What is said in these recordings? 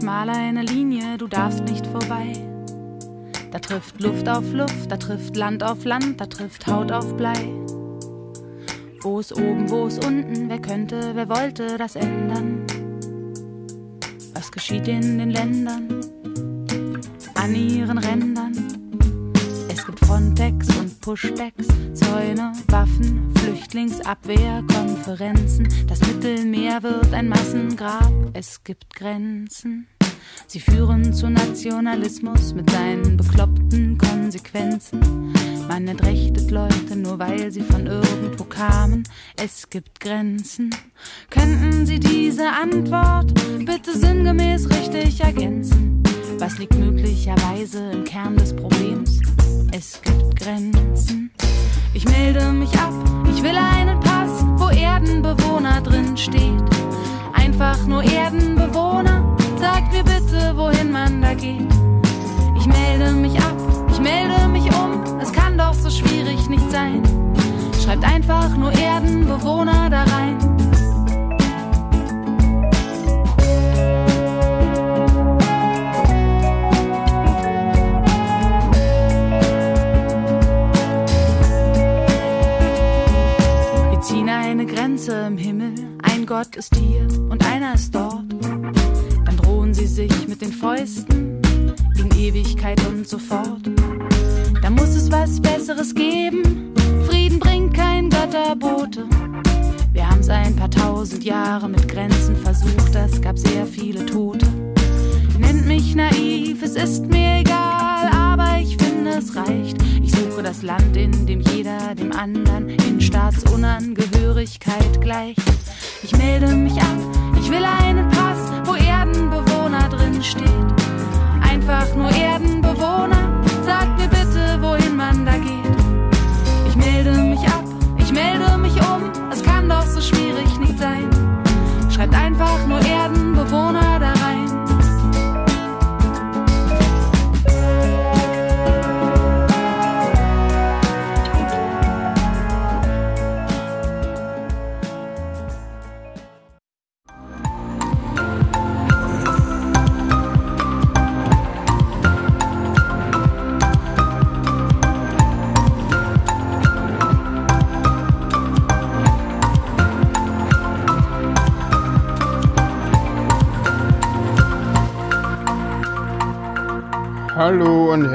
ich male eine Linie, du darfst nicht vorbei. Da trifft Luft auf Luft, da trifft Land auf Land, da trifft Haut auf Blei. Wo ist oben, wo ist unten, wer könnte, wer wollte das ändern? Was geschieht in den Ländern, an ihren Rändern? Pushbacks, Zäune, Waffen, Flüchtlingsabwehr, Konferenzen. Das Mittelmeer wird ein Massengrab, es gibt Grenzen. Sie führen zu Nationalismus mit seinen bekloppten Konsequenzen. Man entrechtet Leute nur weil sie von irgendwo kamen. Es gibt Grenzen. Könnten Sie diese Antwort bitte sinngemäß richtig ergänzen? Was liegt möglicherweise im Kern des Problems? Es gibt Grenzen. Ich melde mich ab, ich will einen Pass, wo Erdenbewohner drin steht. Einfach nur Erdenbewohner, sagt mir bitte, wohin man da geht. Ich melde mich ab, ich melde mich um, es kann doch so schwierig nicht sein. Schreibt einfach nur Erdenbewohner da rein. Grenze im Himmel, ein Gott ist hier und einer ist dort. Dann drohen sie sich mit den Fäusten in Ewigkeit und so fort. Da muss es was Besseres geben. Frieden bringt kein Götterbote. Wir haben's ein paar tausend Jahre mit Grenzen versucht, das gab sehr viele Tote. Nennt mich naiv, es ist mir egal, ich finde es reicht. Ich suche das Land, in dem jeder dem anderen in Staatsunangehörigkeit gleicht. Ich melde mich ab, ich will einen Pass, wo Erdenbewohner drin steht. Einfach nur Erdenbewohner,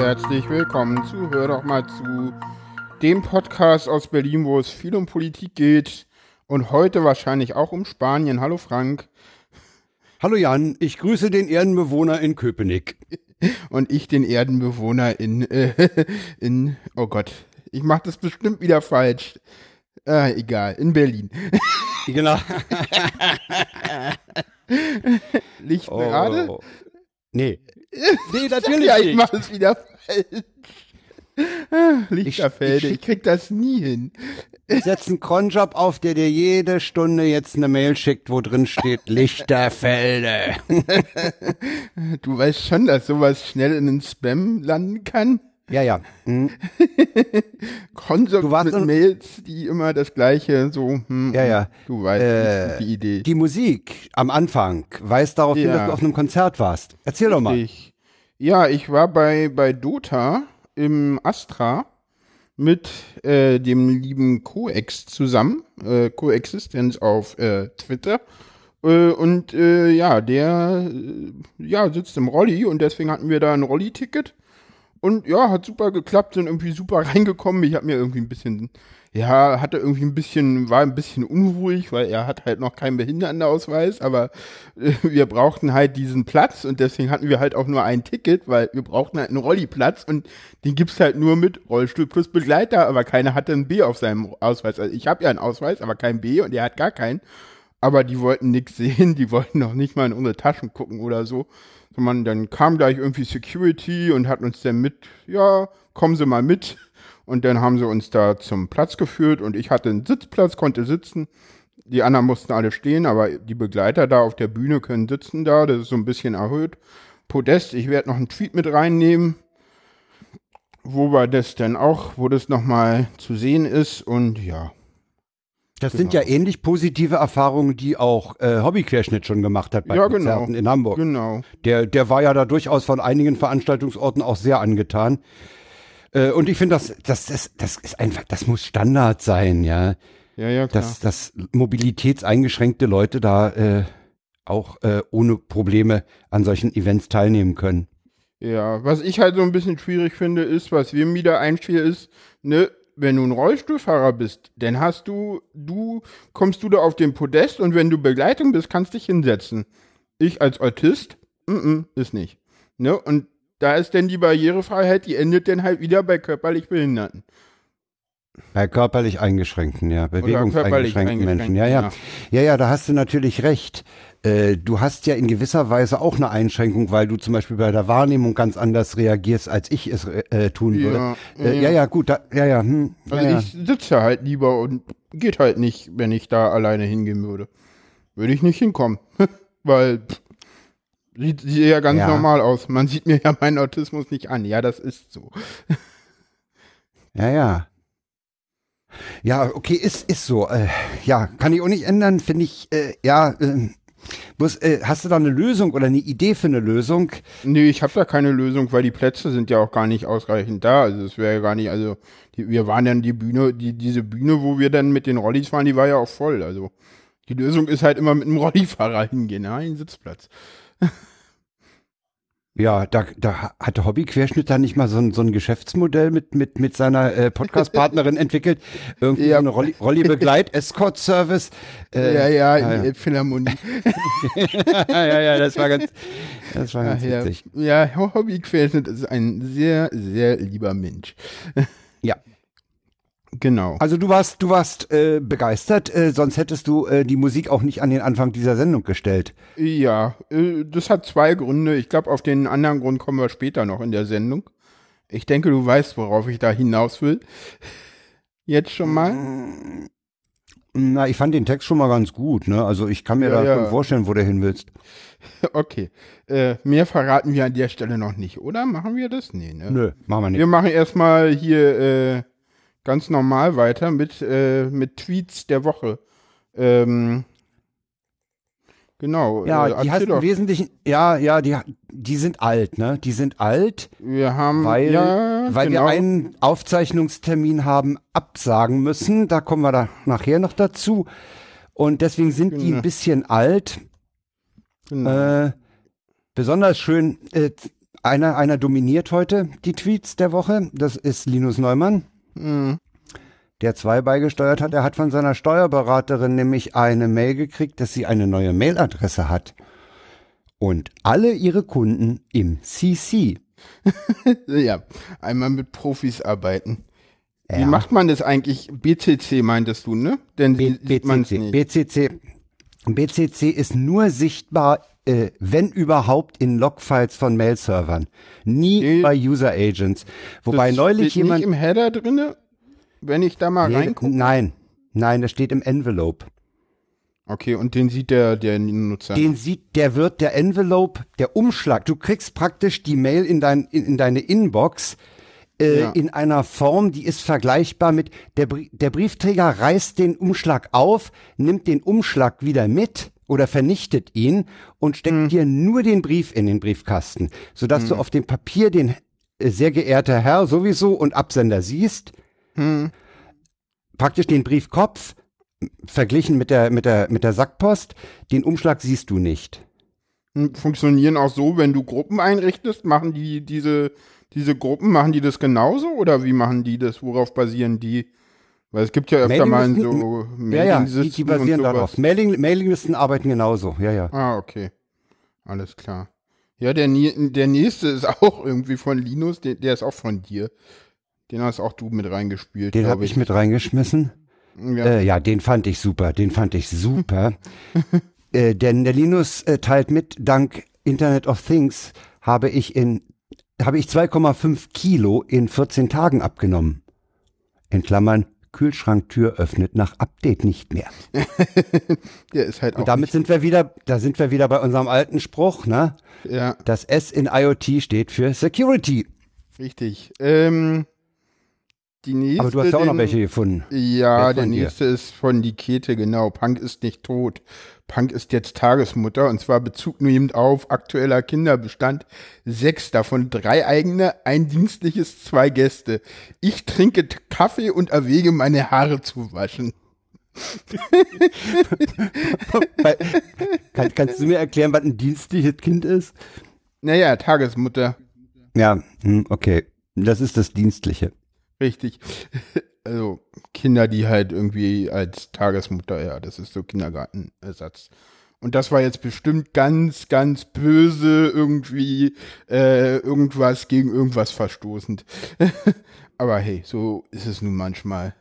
herzlich willkommen zu Hör doch mal zu, dem Podcast aus Berlin, wo es viel um Politik geht und heute wahrscheinlich auch um Spanien. Hallo Frank. Hallo Jan, ich grüße den Erdenbewohner in Köpenick. Und ich den Erdenbewohner in, äh, in, oh Gott, ich mach das bestimmt wieder falsch. Äh, egal, in Berlin. Genau. Lichtenrade? Oh. Nee. Nee, natürlich ja, ich nicht. mach es wieder falsch. Lichterfelde, ich, ich- krieg das nie hin. Setz einen Cronjob auf, der dir jede Stunde jetzt eine Mail schickt, wo drin steht Lichterfelde. Du weißt schon, dass sowas schnell in den Spam landen kann? Ja, ja. Hm. Konsum mit Mails, die immer das gleiche, so, hm, Ja, ja. Du weißt Äh, die Idee. Die Musik am Anfang weist darauf hin, Ja. dass du auf einem Konzert warst. Erzähl doch mal. Ja, ich war bei, bei Dota im Astra mit äh, dem lieben Coex zusammen, äh, Coexistenz auf äh, Twitter. Äh, und äh, ja, der äh, ja, sitzt im Rolli und deswegen hatten wir da ein Rolli-Ticket. Und ja, hat super geklappt, sind irgendwie super reingekommen. Ich habe mir irgendwie ein bisschen, ja, hatte irgendwie ein bisschen, war ein bisschen unruhig, weil er hat halt noch keinen Behindertenausweis, aber äh, wir brauchten halt diesen Platz und deswegen hatten wir halt auch nur ein Ticket, weil wir brauchten halt einen Rolliplatz und den gibt's halt nur mit Rollstuhl plus Begleiter, aber keiner hatte ein B auf seinem Ausweis. Also ich habe ja einen Ausweis, aber kein B und er hat gar keinen. Aber die wollten nichts sehen, die wollten noch nicht mal in unsere Taschen gucken oder so. Sondern dann kam gleich irgendwie Security und hat uns dann mit, ja, kommen Sie mal mit. Und dann haben sie uns da zum Platz geführt und ich hatte einen Sitzplatz, konnte sitzen. Die anderen mussten alle stehen, aber die Begleiter da auf der Bühne können sitzen da. Das ist so ein bisschen erhöht. Podest, ich werde noch einen Tweet mit reinnehmen, wo wir das dann auch, wo das nochmal zu sehen ist. Und ja, Das sind ja Genau. ähnlich positive Erfahrungen, die auch äh, Hobbyquerschnitt schon gemacht hat bei Ja, Konzerten genau. in Hamburg. Genau. Der, der war ja da durchaus von einigen Veranstaltungsorten auch sehr angetan. Äh, und ich finde, das, das, das, das ist einfach, das muss Standard sein, ja. Ja, ja, klar. Dass, dass mobilitätseingeschränkte Leute da äh, auch äh, ohne Probleme an solchen Events teilnehmen können. Ja, was ich halt so ein bisschen schwierig finde, ist, was wir wieder einstellen, ist, ne, wenn du ein Rollstuhlfahrer bist, dann hast du, du, kommst du da auf den Podest und wenn du Begleitung bist, kannst dich hinsetzen. Ich als Autist, mm -mm, ist nicht. Ne, und da ist denn die Barrierefreiheit, die endet dann halt wieder bei körperlich Behinderten. Bei körperlich eingeschränkten, ja, bewegungseingeschränkten Menschen. Ja, ja, eingeschränkt, ja, ja, da hast du natürlich recht. Äh, du hast ja in gewisser Weise auch eine Einschränkung, weil du zum Beispiel bei der Wahrnehmung ganz anders reagierst, als ich es äh, tun würde. Ja, äh, ja. ja, gut, da, ja, ja, hm, Also ja, ja. ich sitze halt lieber und geht halt nicht, wenn ich da alleine hingehen würde. Würde ich nicht hinkommen. Weil pff, sieht, ja ganz Ja. normal aus. Man sieht mir ja meinen Autismus nicht an. Ja, das ist so. Ja, ja. Ja, okay, ist, ist so. Äh, ja, kann ich auch nicht ändern, finde ich, äh, ja, äh, bloß, äh, hast du da eine Lösung oder eine Idee für eine Lösung? Nee, ich habe da keine Lösung, weil die Plätze sind ja auch gar nicht ausreichend da. Also es wäre ja gar nicht, also die, wir waren dann die Bühne, die, diese Bühne, wo wir dann mit den Rollis waren, die war ja auch voll. Also die Lösung ist halt immer mit einem Rollifahrer hingehen, ja, einen Sitzplatz. Ja, da, da hatte Hobby-Querschnitt da nicht mal so ein, so ein Geschäftsmodell mit, mit, mit seiner äh, Podcast-Partnerin entwickelt. Irgendwie Ja. so eine Rolli- Rolli-Begleit-Escort-Service. Äh, ja, ja, ja, ja. Philharmonie. ja, ja, das war ganz, das war ganz Ach ja, witzig. ja, Hobbyquerschnitt ist ein sehr, sehr lieber Mensch. Ja. Genau. Also du warst, du warst äh, begeistert, äh, sonst hättest du äh, die Musik auch nicht an den Anfang dieser Sendung gestellt. Ja, äh, das hat zwei Gründe. Ich glaube, auf den anderen Grund kommen wir später noch in der Sendung. Ich denke, du weißt, worauf ich da hinaus will. Jetzt schon mal. Na, ich fand den Text schon mal ganz gut, ne? Also ich kann mir Ja, da ja. vorstellen, wo du hin willst. Okay. Äh, mehr verraten wir an der Stelle noch nicht, oder? Machen wir das? Nee, ne? Nö, machen wir nicht. Wir machen erstmal hier äh, ganz normal weiter mit, äh, mit Tweets der Woche. Ähm, genau. Ja, äh, die hast im. Wesentlichen, ja, ja, die, die sind alt, ne? Die sind alt, Wir haben, weil, ja, weil genau. wir einen Aufzeichnungstermin haben absagen müssen. Da kommen wir da nachher noch dazu. Und deswegen sind die Genau. ein bisschen alt. Genau. Äh, besonders schön, äh, einer, einer dominiert heute die Tweets der Woche. Das ist Linus Neumann, Mhm. der zwei beigesteuert hat. Er hat von seiner Steuerberaterin nämlich eine Mail gekriegt, dass sie eine neue Mailadresse hat. Und alle ihre Kunden im CC. Ja, einmal mit Profis arbeiten. Wie Ja. macht man das eigentlich? BCC meintest du, ne? Denn B BCC. nicht. BCC. BCC ist nur sichtbar, äh, wenn überhaupt, in Logfiles von Mail-Servern. Nie Nee. bei User Agents. Wobei das neulich steht jemand. nicht im Header drinne, wenn ich da mal Nee, reingucke. nein, nein, das steht im Envelope. Okay, und den sieht der, der Nutzer. Den sieht, der wird der Envelope, der Umschlag. Du kriegst praktisch die Mail in, dein, in, in deine Inbox äh, Ja. in einer Form, die ist vergleichbar mit der, der Briefträger reißt den Umschlag auf, nimmt den Umschlag wieder mit oder vernichtet ihn und steckt Hm. dir nur den Brief in den Briefkasten, sodass du auf dem Papier den äh, sehr geehrter Herr sowieso und Absender siehst, Hm. praktisch den Briefkopf verglichen mit der mit der mit der Sackpost, den Umschlag siehst du nicht. Hm, Funktionieren auch so, wenn du Gruppen einrichtest, machen die diese, diese Gruppen, machen die das genauso oder wie machen die das? Worauf basieren die? Weil es gibt ja öfter mal so Ja, ja, die, die Mailinglisten basieren darauf. Mailing, Mailinglisten arbeiten genauso, ja, ja. Ah, okay. Alles klar. Ja, der, der nächste ist auch irgendwie von Linus, der, der ist auch von dir. Den hast auch du mit reingespielt. Den habe ich mit reingeschmissen. Ja. Äh, ja, den fand ich super, den fand ich super. äh, denn der Linus äh, teilt mit, dank Internet of Things habe ich in habe ich 2,5 Kilo in 14 Tagen abgenommen. In Klammern, Kühlschranktür öffnet nach Update nicht mehr. der ist halt auch. Und damit sind wir wieder, da sind wir wieder bei unserem alten Spruch, ne? ja, Das S in IoT steht für Security. richtig. Ähm, Die nächste, Aber du hast ja auch noch den- welche gefunden. Ja, Wer der von dir? nächste ist von die Kete, genau. Punk ist nicht tot. Punk ist jetzt Tagesmutter und zwar Bezug nehmend auf aktueller Kinderbestand. Sechs davon, drei eigene, ein dienstliches, zwei Gäste. Ich trinke Kaffee und erwäge meine Haare zu waschen. Kann, kannst du mir erklären, was ein dienstliches Kind ist? Naja, Tagesmutter, Ja, hm, okay. Das ist das Dienstliche. richtig. Also Kinder, die halt irgendwie als Tagesmutter, ja, das ist so Kindergartenersatz. Und das war jetzt bestimmt ganz, ganz böse irgendwie äh, irgendwas gegen irgendwas verstoßend. Aber hey, so ist es nun manchmal.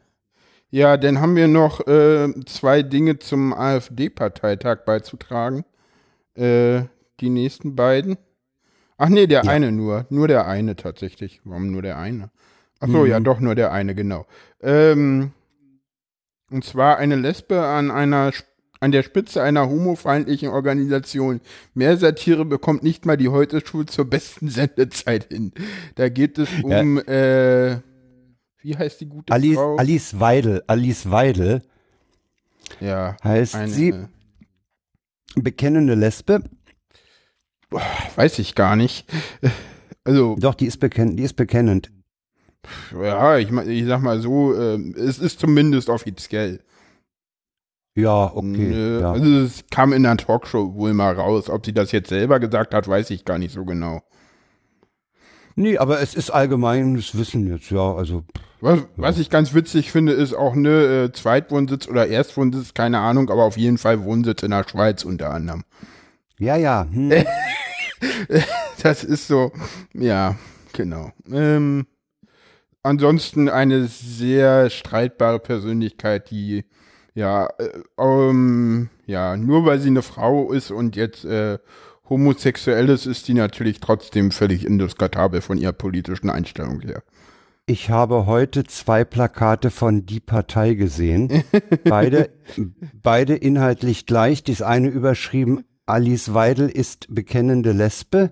Ja, dann haben wir noch äh, zwei Dinge zum AfD-Parteitag beizutragen. Äh, die nächsten beiden. Ach nee, der Ja. eine nur. Nur der eine tatsächlich. Warum nur der eine? Ach so, ja, doch nur der eine, genau. Ähm, und zwar eine Lesbe an einer an der Spitze einer homofeindlichen Organisation. Mehr Satire bekommt nicht mal die Heute-Schule zur besten Sendezeit hin. Da geht es Ja. um, äh, wie heißt die gute Alice, Frau? Alice Weidel, Alice Weidel ja, heißt eine, sie, bekennende Lesbe. weiß ich gar nicht. Also, Doch, die ist, bekenn, die ist bekennend. Ja, ich, ich sag mal so, ähm, es ist zumindest offiziell. Ja, okay. Nö, ja. Also es kam in einer Talkshow wohl mal raus. Ob sie das jetzt selber gesagt hat, weiß ich gar nicht so genau. Nee, aber es ist allgemeines Wissen jetzt, ja, also Was, was ich ganz witzig finde, ist auch ne äh, Zweitwohnsitz oder Erstwohnsitz, keine Ahnung, aber auf jeden Fall Wohnsitz in der Schweiz unter anderem. ja, ja. Hm. Das ist so, ja, genau. Ähm, ansonsten eine sehr streitbare Persönlichkeit, die ja, äh, ähm, ja, nur weil sie eine Frau ist und jetzt äh, homosexuell ist, ist die natürlich trotzdem völlig indiskutabel von ihrer politischen Einstellung her. Ich habe heute zwei Plakate von Die Partei gesehen. Beide, beide inhaltlich gleich. Das eine überschrieben, Alice Weidel ist bekennende Lesbe.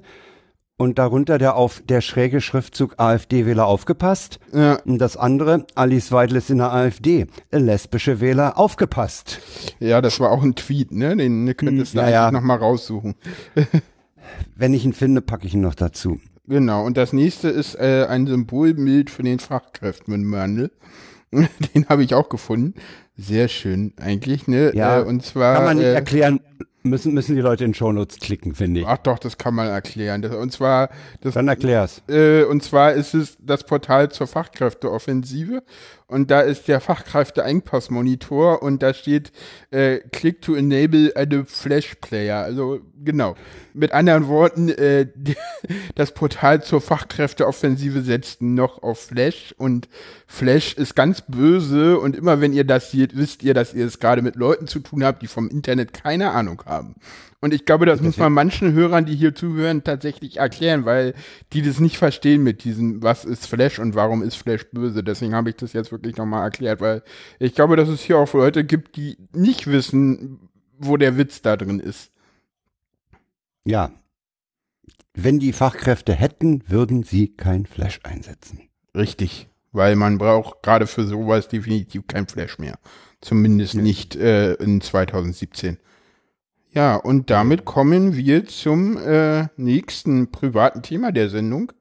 Und darunter der, auf, der schräge Schriftzug AfD-Wähler aufgepasst. Ja, Und das andere, Alice Weidel ist in der AfD. Lesbische Wähler aufgepasst. ja, das war auch ein Tweet, ne? Den könntest du ja, eigentlich ja. noch mal raussuchen. Wenn ich ihn finde, packe ich ihn noch dazu. Genau, und das nächste ist äh, ein Symbolbild für den Fachkräftemangel. Den habe ich auch gefunden. Sehr schön eigentlich, ne? Ja, äh, und zwar. Kann man nicht äh, erklären, müssen, müssen die Leute in Shownotes klicken, finde ich. Ach doch, das kann man erklären. Das, und zwar, das, Dann erklär's. äh, und zwar ist es das Portal zur Fachkräfteoffensive und da ist der Fachkräfteengpassmonitor und da steht äh, Click to enable a Flash Player. Also genau. Mit anderen Worten, äh, die- das Portal zur Fachkräfteoffensive setzt noch auf Flash und Flash ist ganz böse und immer wenn ihr das seht, wisst ihr, dass ihr es gerade mit Leuten zu tun habt, die vom Internet keine Ahnung haben. Und ich glaube, das muss man manchen Hörern, die hier zuhören, tatsächlich erklären, weil die das nicht verstehen mit diesem, was ist Flash und warum ist Flash böse. Deswegen habe ich das jetzt wirklich nochmal erklärt, weil ich glaube, dass es hier auch Leute gibt, die nicht wissen, wo der Witz da drin ist. Ja. Wenn die Fachkräfte hätten, würden sie kein Flash einsetzen. Richtig. Weil man braucht gerade für sowas definitiv kein Flash mehr. Zumindest nicht äh, in 2017. Ja, und damit kommen wir zum äh, nächsten privaten Thema der Sendung.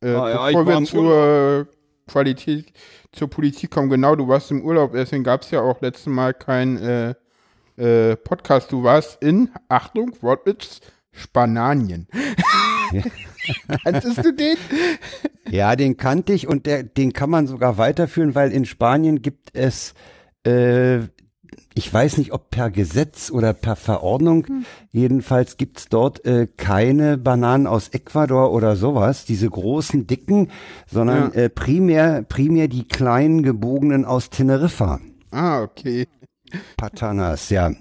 Äh, Ah ja, bevor war wir zur Qualität, zur Politik kommen, genau, du warst im Urlaub, deswegen gab es ja auch letztes Mal kein äh, äh, Podcast. Du warst in, Achtung, Wortwitz, Spanien. Kanntest du den? Ja, den kannte ich und der, den kann man sogar weiterführen, weil in Spanien gibt es, äh, ich weiß nicht, ob per Gesetz oder per Verordnung, jedenfalls gibt's dort äh, keine Bananen aus Ecuador oder sowas, diese großen, dicken, sondern Ja. äh, primär, primär die kleinen, gebogenen aus Teneriffa. Ah, okay. Patanas, ja.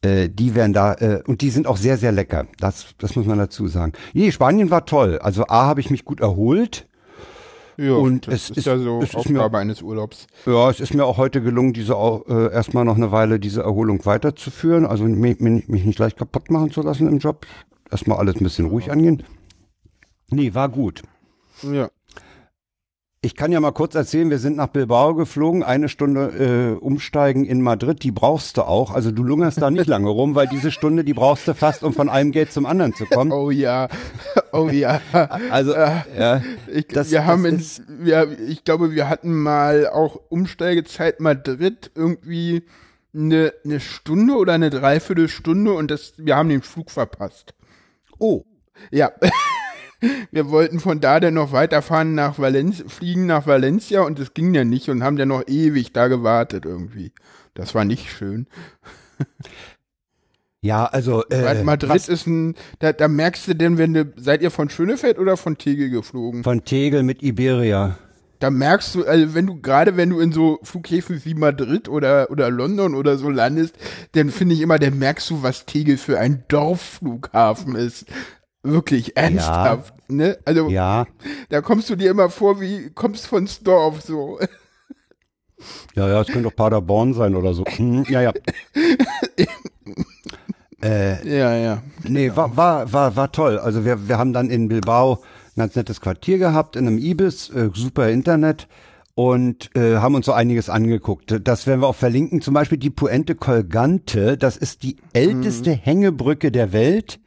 Äh, die werden da, äh, und die sind auch sehr, sehr lecker. Das, das muss man dazu sagen. Nee, Spanien war toll. Also A, habe ich mich gut erholt. Ja, Und es ist, ist- ja so es ist mir- Aufgabe eines Urlaubs. Ja, es ist mir auch heute gelungen, diese äh, erstmal noch eine Weile diese Erholung weiterzuführen. Also mich, mich, nicht gleich kaputt machen zu lassen im Job. Erstmal alles ein bisschen ruhig angehen. Nee, war gut. Ja. Ich kann ja mal kurz erzählen, wir sind nach Bilbao geflogen, eine Stunde äh, umsteigen in Madrid, die brauchst du auch. Also du lungerst da nicht lange rum, weil diese Stunde, die brauchst du fast, um von einem Gate zum anderen zu kommen. Oh ja, oh ja. Also, Äh, ja, Ich, Das- wir haben das in, ist- wir, ich glaube, wir hatten mal auch Umsteigezeit Madrid irgendwie eine, eine Stunde oder eine Dreiviertelstunde und das, wir haben den Flug verpasst. oh, Ja. Wir wollten von da dann noch weiterfahren nach Valencia, fliegen nach Valencia und das ging ja nicht und haben dann noch ewig da gewartet irgendwie. Das war nicht schön. ja, also Weil äh, Madrid was ist ein, da, da merkst du denn, wenn du, seid ihr von Schönefeld oder von Tegel geflogen? von Tegel mit Iberia. Da merkst du, also wenn du, gerade wenn du in so Flughäfen wie Madrid oder, oder London oder so landest, dann finde ich immer, dann merkst du, was Tegel für ein Dorfflughafen ist. Wirklich ernsthaft, ne? Also, Ja, da kommst du dir immer vor, wie, kommst vons Dorf, so. ja, ja, es könnte doch Paderborn sein oder so. Hm, ja, ja. äh, Ja, ja. Nee, war, war, war, war toll. Also wir, wir haben dann in Bilbao ein ganz nettes Quartier gehabt, in einem Ibis, äh, super Internet und äh, haben uns so einiges angeguckt. Das werden wir auch verlinken. Zum Beispiel die Puente Colgante, das ist die älteste Hängebrücke der Welt.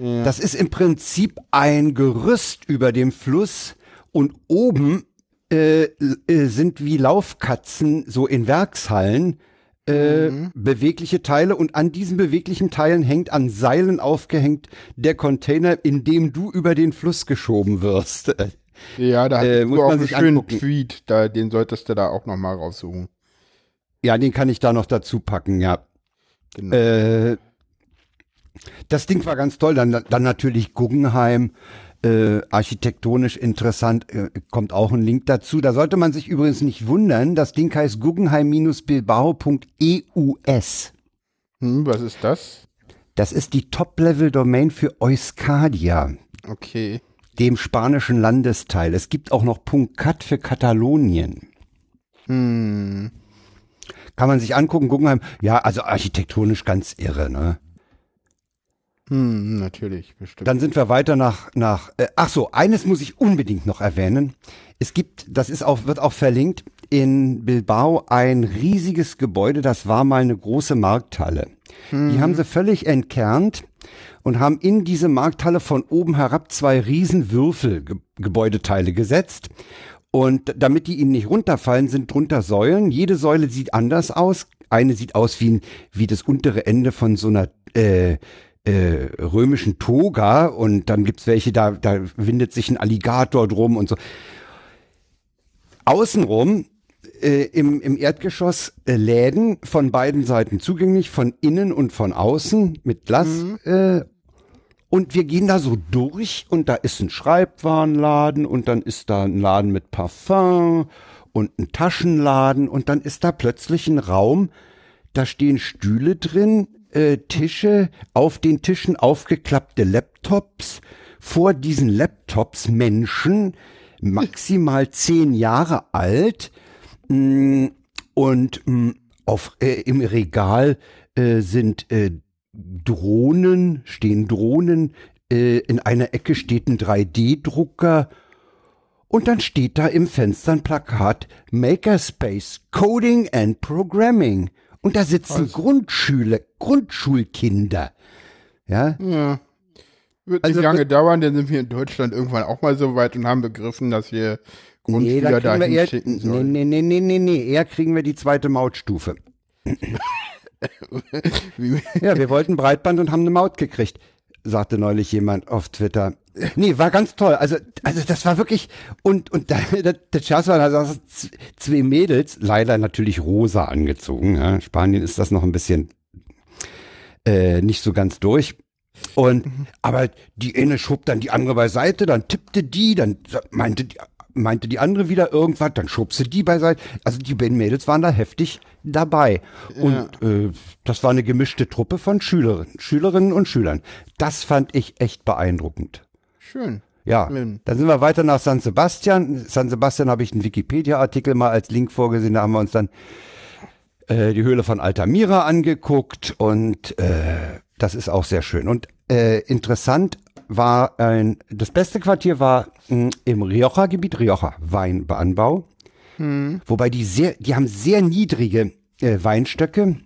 Das ist im Prinzip ein Gerüst über dem Fluss und oben äh, äh, sind wie Laufkatzen so in Werkshallen äh, bewegliche Teile und an diesen beweglichen Teilen hängt an Seilen aufgehängt der Container, in dem du über den Fluss geschoben wirst. Ja, da Äh, hast muss du auch man einen sich schönen angucken. Tweet, da, den solltest du da auch nochmal raussuchen. Ja, den kann ich da noch dazu packen, ja. Genau. Äh, das Ding war ganz toll. Dann, dann natürlich Guggenheim, äh, architektonisch interessant, äh, kommt auch ein Link dazu. Da sollte man sich übrigens nicht wundern. Das Ding heißt guggenheim-bilbao.eus. Hm, was ist das? Das ist die Top-Level-Domain für Euskadia, Okay. dem spanischen Landesteil. Es gibt auch noch .cat für Katalonien. Hm. Kann man sich angucken, Guggenheim. Ja, also architektonisch ganz irre, ne? Hm, natürlich, bestimmt. Dann sind wir weiter nach, nach, äh, ach so, eines muss ich unbedingt noch erwähnen. Es gibt, das ist auch, wird auch verlinkt, in Bilbao ein riesiges Gebäude, das war mal eine große Markthalle. Die haben sie völlig entkernt und haben in diese Markthalle von oben herab zwei riesen Würfelgebäudeteile gesetzt. Und damit die ihnen nicht runterfallen, sind drunter Säulen. Jede Säule sieht anders aus. Eine sieht aus wie, ein, wie das untere Ende von so einer äh, äh, römischen Toga und dann gibt's welche, da, da windet sich ein Alligator drum und so. Außenrum äh, im, im Erdgeschoss äh, Läden von beiden Seiten zugänglich, von innen und von außen mit Glas. Äh, und wir gehen da so durch und da ist ein Schreibwarenladen und dann ist da ein Laden mit Parfum und ein Taschenladen und dann ist da plötzlich ein Raum, da stehen Stühle drin, äh, Tische, auf den Tischen aufgeklappte Laptops, vor diesen Laptops Menschen, maximal zehn Jahre alt, mh, und mh, auf, äh, im Regal äh, sind äh, Drohnen, stehen Drohnen, äh, in einer Ecke steht ein 3D-Drucker und dann steht da im Fenster ein Plakat Makerspace, Coding and Programming. Und da sitzen Grundschüler, Grundschulkinder. Ja, ja. Wird Also nicht lange dauern, dann sind wir in Deutschland irgendwann auch mal so weit und haben begriffen, dass wir nee, da Grundschüler wir dahin eher, schicken nee, sollen. nee, nee, nee, nee, nee, eher kriegen wir die zweite Mautstufe. Ja, wir wollten Breitband und haben eine Maut gekriegt, sagte neulich jemand auf Twitter. Nee, war ganz toll. Also, also das war wirklich und und da, der, der Scherz war, da saßen zwei Mädels, leider natürlich rosa angezogen. Ja. Spanien ist das noch ein bisschen äh, nicht so ganz durch. Und aber die eine schob dann die andere beiseite, dann tippte die, dann meinte die meinte die andere wieder irgendwas, dann schob sie die beiseite. Also die beiden Mädels waren da heftig dabei. Und äh, das war eine gemischte Truppe von Schülerinnen, Schülerinnen und Schülern. Das fand ich echt beeindruckend. Schön. Ja, dann sind wir weiter nach San Sebastian. San Sebastian habe ich einen Wikipedia-Artikel mal als Link vorgesehen. Da haben wir uns dann äh, die Höhle von Altamira angeguckt und äh, das ist auch sehr schön. Und äh, interessant war ein, das beste Quartier war mh, im Rioja-Gebiet, Rioja, Weinanbau. Wobei die sehr, die haben sehr niedrige äh, Weinstöcke.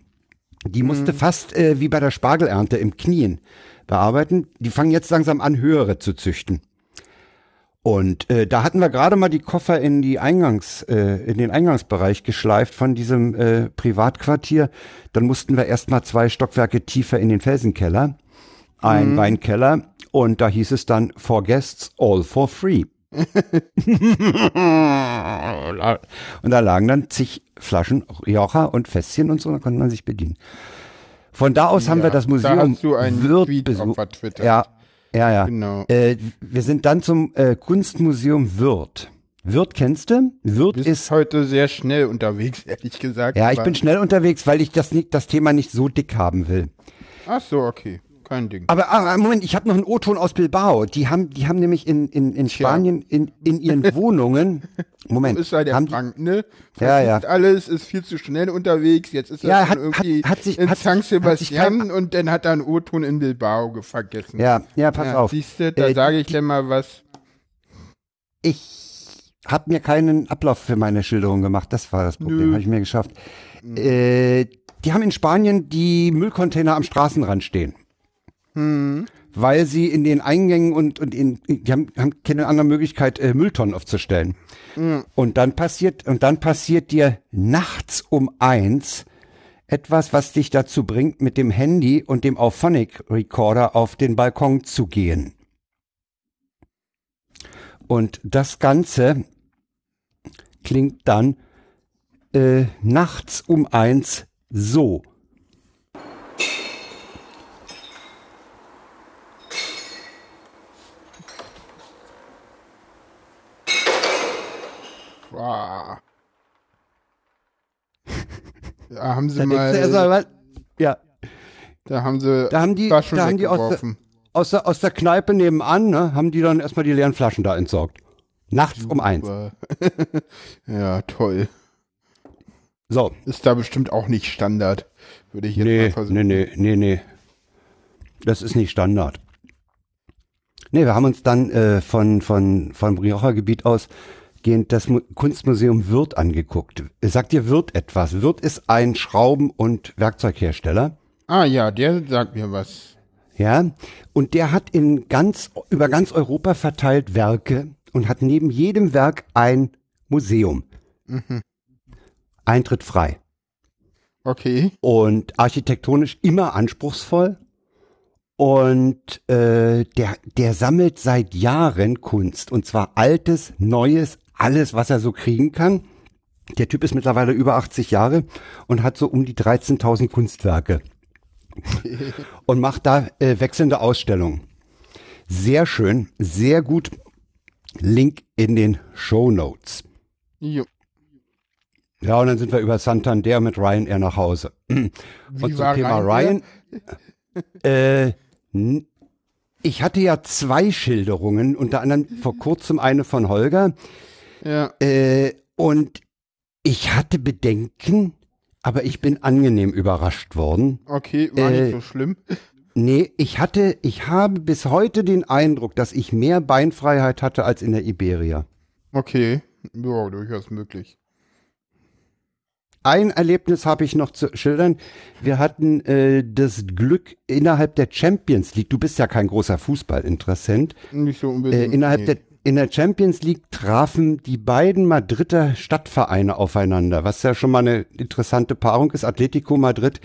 Die musste fast äh, wie bei der Spargelernte im Knien bearbeiten. Die fangen jetzt langsam an, höhere zu züchten. Und äh, da hatten wir gerade mal die Koffer in die Eingangs, äh, in den Eingangsbereich geschleift von diesem äh, Privatquartier. Dann mussten wir erst mal zwei Stockwerke tiefer in den Felsenkeller, ein Weinkeller, und da hieß es dann for guests all for free. und da lagen dann zig Flaschen Rioja und Fässchen und so, da konnte man sich bedienen. Von da aus haben Ja, wir das da Museum hast du einen Wirt Tweet besucht. auf Twitter. Ja, ja, ja. Genau. Äh, wir sind dann zum äh, Kunstmuseum Wirth. Wirth kennst du? Wirth Bist ist heute sehr schnell unterwegs, ehrlich gesagt. ja, ich bin schnell unterwegs, weil ich das nicht, das Thema nicht so dick haben will. Ach so, okay. Kein Ding. Aber ah, Moment, ich habe noch einen O-Ton aus Bilbao. Die haben, die haben nämlich in, in, in Spanien in, in ihren Wohnungen. Moment, ist halt der haben Frank, ne? Ja, ja. Alles, ist viel zu schnell unterwegs. Jetzt ist er Ja, schon hat- irgendwie hat- hat sich- in hat- sich Sebastian und dann hat er einen O-Ton in Bilbao ge- vergessen. ja, ja, pass auf. Siehst du, da Äh, sage ich dir mal was. Ich habe mir keinen Ablauf für meine Schilderung gemacht. Das war das Problem. Habe ich mir geschafft. Äh, die haben in Spanien die Müllcontainer am Straßenrand stehen. Weil sie in den Eingängen und, und in, die haben, haben keine andere Möglichkeit, äh, Mülltonnen aufzustellen. Und dann passiert, und dann passiert dir nachts um eins etwas, was dich dazu bringt, mit dem Handy und dem Auphonic Recorder auf den Balkon zu gehen. Und das Ganze klingt dann äh, nachts um eins so. Wow. Da haben sie Da mal, mal, was? Ja, da haben sie da haben die, Flaschen da haben die aus der, aus, der, aus der Kneipe nebenan, ne, haben die dann erstmal die leeren Flaschen da entsorgt. Nachts um eins. Ja, toll. So, Ist da bestimmt auch nicht Standard, würde ich jetzt mal nee, versuchen. nee, nee, nee, nee. Das ist nicht Standard. Nee, wir haben uns dann äh, von, von, vom Rioja-Gebiet aus gehend das Mu Kunstmuseum Wirth angeguckt. Sagt dir Wirth etwas? Wirth ist ein Schrauben- und Werkzeughersteller. Ah ja, der sagt mir was. Ja, und der hat in ganz, über ganz Europa verteilt Werke und hat neben jedem Werk ein Museum. Eintritt frei. Okay. Und architektonisch immer anspruchsvoll. Und äh, der, der sammelt seit Jahren Kunst. Und zwar altes, neues, alles, was er so kriegen kann. Der Typ ist mittlerweile über 80 Jahre und hat so um die 13.000 Kunstwerke. und macht da äh, wechselnde Ausstellungen. Sehr schön, sehr gut. Link in den Show Notes. Jo. Ja, und dann sind wir über Santander mit Ryanair nach Hause. und zum war Thema Ryanair? Ryan. Äh, ich hatte ja zwei Schilderungen, unter anderem vor kurzem eine von Holger. Ja. Äh, und ich hatte Bedenken, aber ich bin angenehm überrascht worden. Okay, war Äh, nicht so schlimm. Nee, ich hatte, ich habe bis heute den Eindruck, dass ich mehr Beinfreiheit hatte als in der Iberia. Okay. Ja, durchaus möglich. Ein Erlebnis habe ich noch zu schildern. Wir hatten äh, das Glück innerhalb der Champions League. Du bist ja kein großer Fußballinteressent. Nicht so Äh, unbedingt. innerhalb nee. der in der Champions League trafen die beiden Madrider Stadtvereine aufeinander, was ja schon mal eine interessante Paarung ist. Atletico Madrid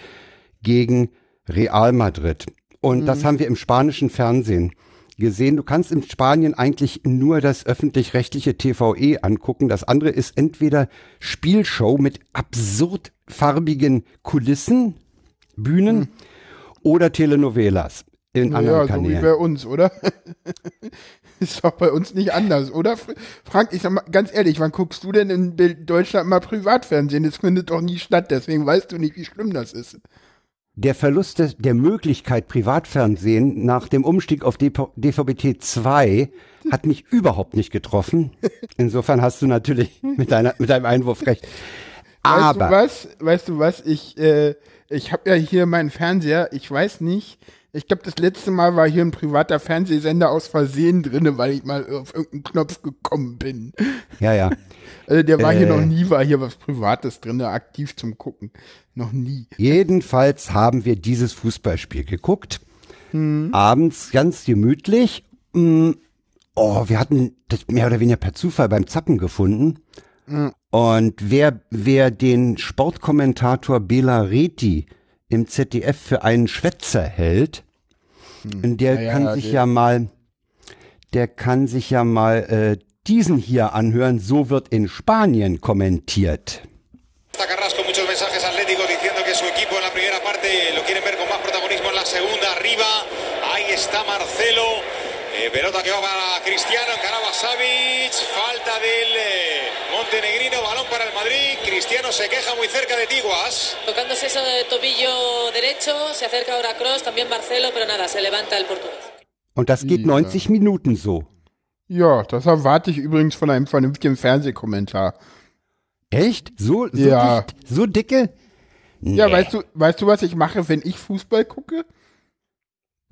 gegen Real Madrid. Und das haben wir im spanischen Fernsehen gesehen. Du kannst in Spanien eigentlich nur das öffentlich-rechtliche TVE angucken. Das andere ist entweder Spielshow mit absurd farbigen Kulissen, Bühnen oder Telenovelas in anderen ja, so wie Kanälen. bei uns, oder? Ist doch bei uns nicht anders, oder? Frank, ich sag mal ganz ehrlich, wann guckst du denn in Deutschland mal Privatfernsehen? Das findet doch nie statt, deswegen weißt du nicht, wie schlimm das ist. Der Verlust des, der Möglichkeit Privatfernsehen nach dem Umstieg auf DV DVB-T 2 hat mich überhaupt nicht getroffen. Insofern hast du natürlich mit, deiner, mit deinem Einwurf recht. Weißt Aber du was? Weißt du was? Ich, äh, ich habe ja hier meinen Fernseher. Ich weiß nicht, Ich glaube, das letzte Mal war hier ein privater Fernsehsender aus Versehen drinne, weil ich mal auf irgendeinen Knopf gekommen bin. Ja, ja. Also der war hier Äh. noch nie, war hier was Privates drinne, aktiv zum Gucken. Noch nie. Jedenfalls haben wir dieses Fußballspiel geguckt. Abends ganz gemütlich. Mm, Oh, wir hatten das mehr oder weniger per Zufall beim Zappen gefunden. Und wer, wer den Sportkommentator Bela Reti im ZDF für einen Schwätzer hält, der Ja, ja, kann sich der- ja mal, der kann sich ja mal äh, diesen hier anhören. So wird in Spanien kommentiert. Está Carrasco, muchos mensajes atléticos diciendo que su equipo en la primera parte lo quieren ver con más protagonismo en la segunda. Arriba, ahí está Marcelo. Eh, pelota que va para Cristiano, encaraba Savic. Falta del eh, montenegrino, balón para el Madrid. Cristiano se queja muy cerca de Tiguas. Tocándose eso de tobillo derecho, se acerca ahora Cross, también Marcelo, pero nada, se levanta el portugués. Und das geht Ja. 90 Minuten so. Ja, das erwarte ich übrigens von einem vernünftigen Fernsehkommentar. Echt? So, so Ja. dicht? So dicke? Ja, Nee. weißt du, weißt du, was ich mache, wenn ich Fußball gucke?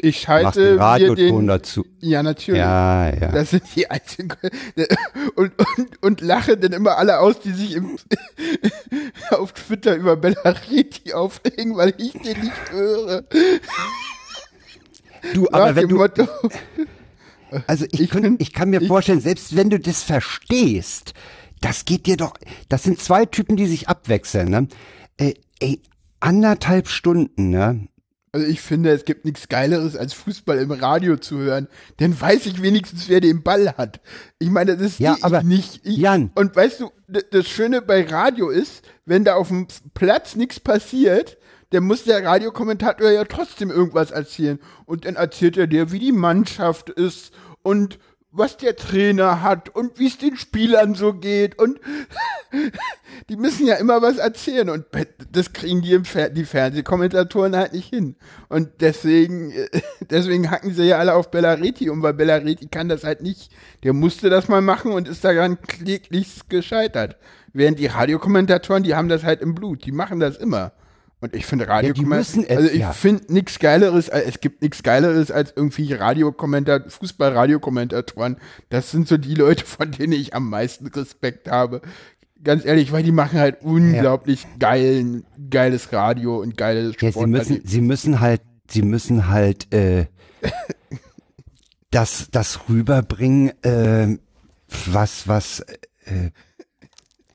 Ich Machst den schalte mir Radioton den. dazu. Ja, natürlich. Ja, ja. Das sind die einzigen. Und, und, und lache dann immer alle aus, die sich im, auf Twitter über Bellariti aufregen, weil ich den nicht höre. Du, aber Nach wenn du, Motto, also ich, ich find- ich kann mir ich- vorstellen, selbst wenn du das verstehst, das geht dir doch, das sind zwei Typen, die sich abwechseln, ne? Äh, ey, anderthalb Stunden, ne? Also ich finde, es gibt nichts Geileres, als Fußball im Radio zu hören. Dann weiß ich wenigstens, wer den Ball hat. Ich meine, das Ja, sehe aber, ich nicht. Ich, Jan. Und weißt du, das Schöne bei Radio ist, wenn da auf dem Platz nichts passiert, dann muss der Radiokommentator ja trotzdem irgendwas erzählen. Und dann erzählt er dir, wie die Mannschaft ist und was der Trainer hat und wie es den Spielern so geht und die müssen ja immer was erzählen und das kriegen die, Fer die Fernsehkommentatoren halt nicht hin. Und deswegen, deswegen hacken sie ja alle auf Bellareti um, weil Bellareti kann das halt nicht. Der musste das mal machen und ist daran kläglichst gescheitert. Während die Radiokommentatoren, die haben das halt im Blut, die machen das immer. Und ich finde müssen Radiokommentatoren, es- also ich ja. finde nichts Geileres, es gibt nichts Geileres als irgendwie Radiokommentar, Fußball-Radiokommentatoren. Das sind so die Leute, von denen ich am meisten Respekt habe. Ganz ehrlich, weil die machen halt unglaublich geilen, geiles Radio und geiles Ja, Sport. sie müssen, sie müssen halt, sie müssen halt, äh, das, das rüberbringen, äh, was, was, äh,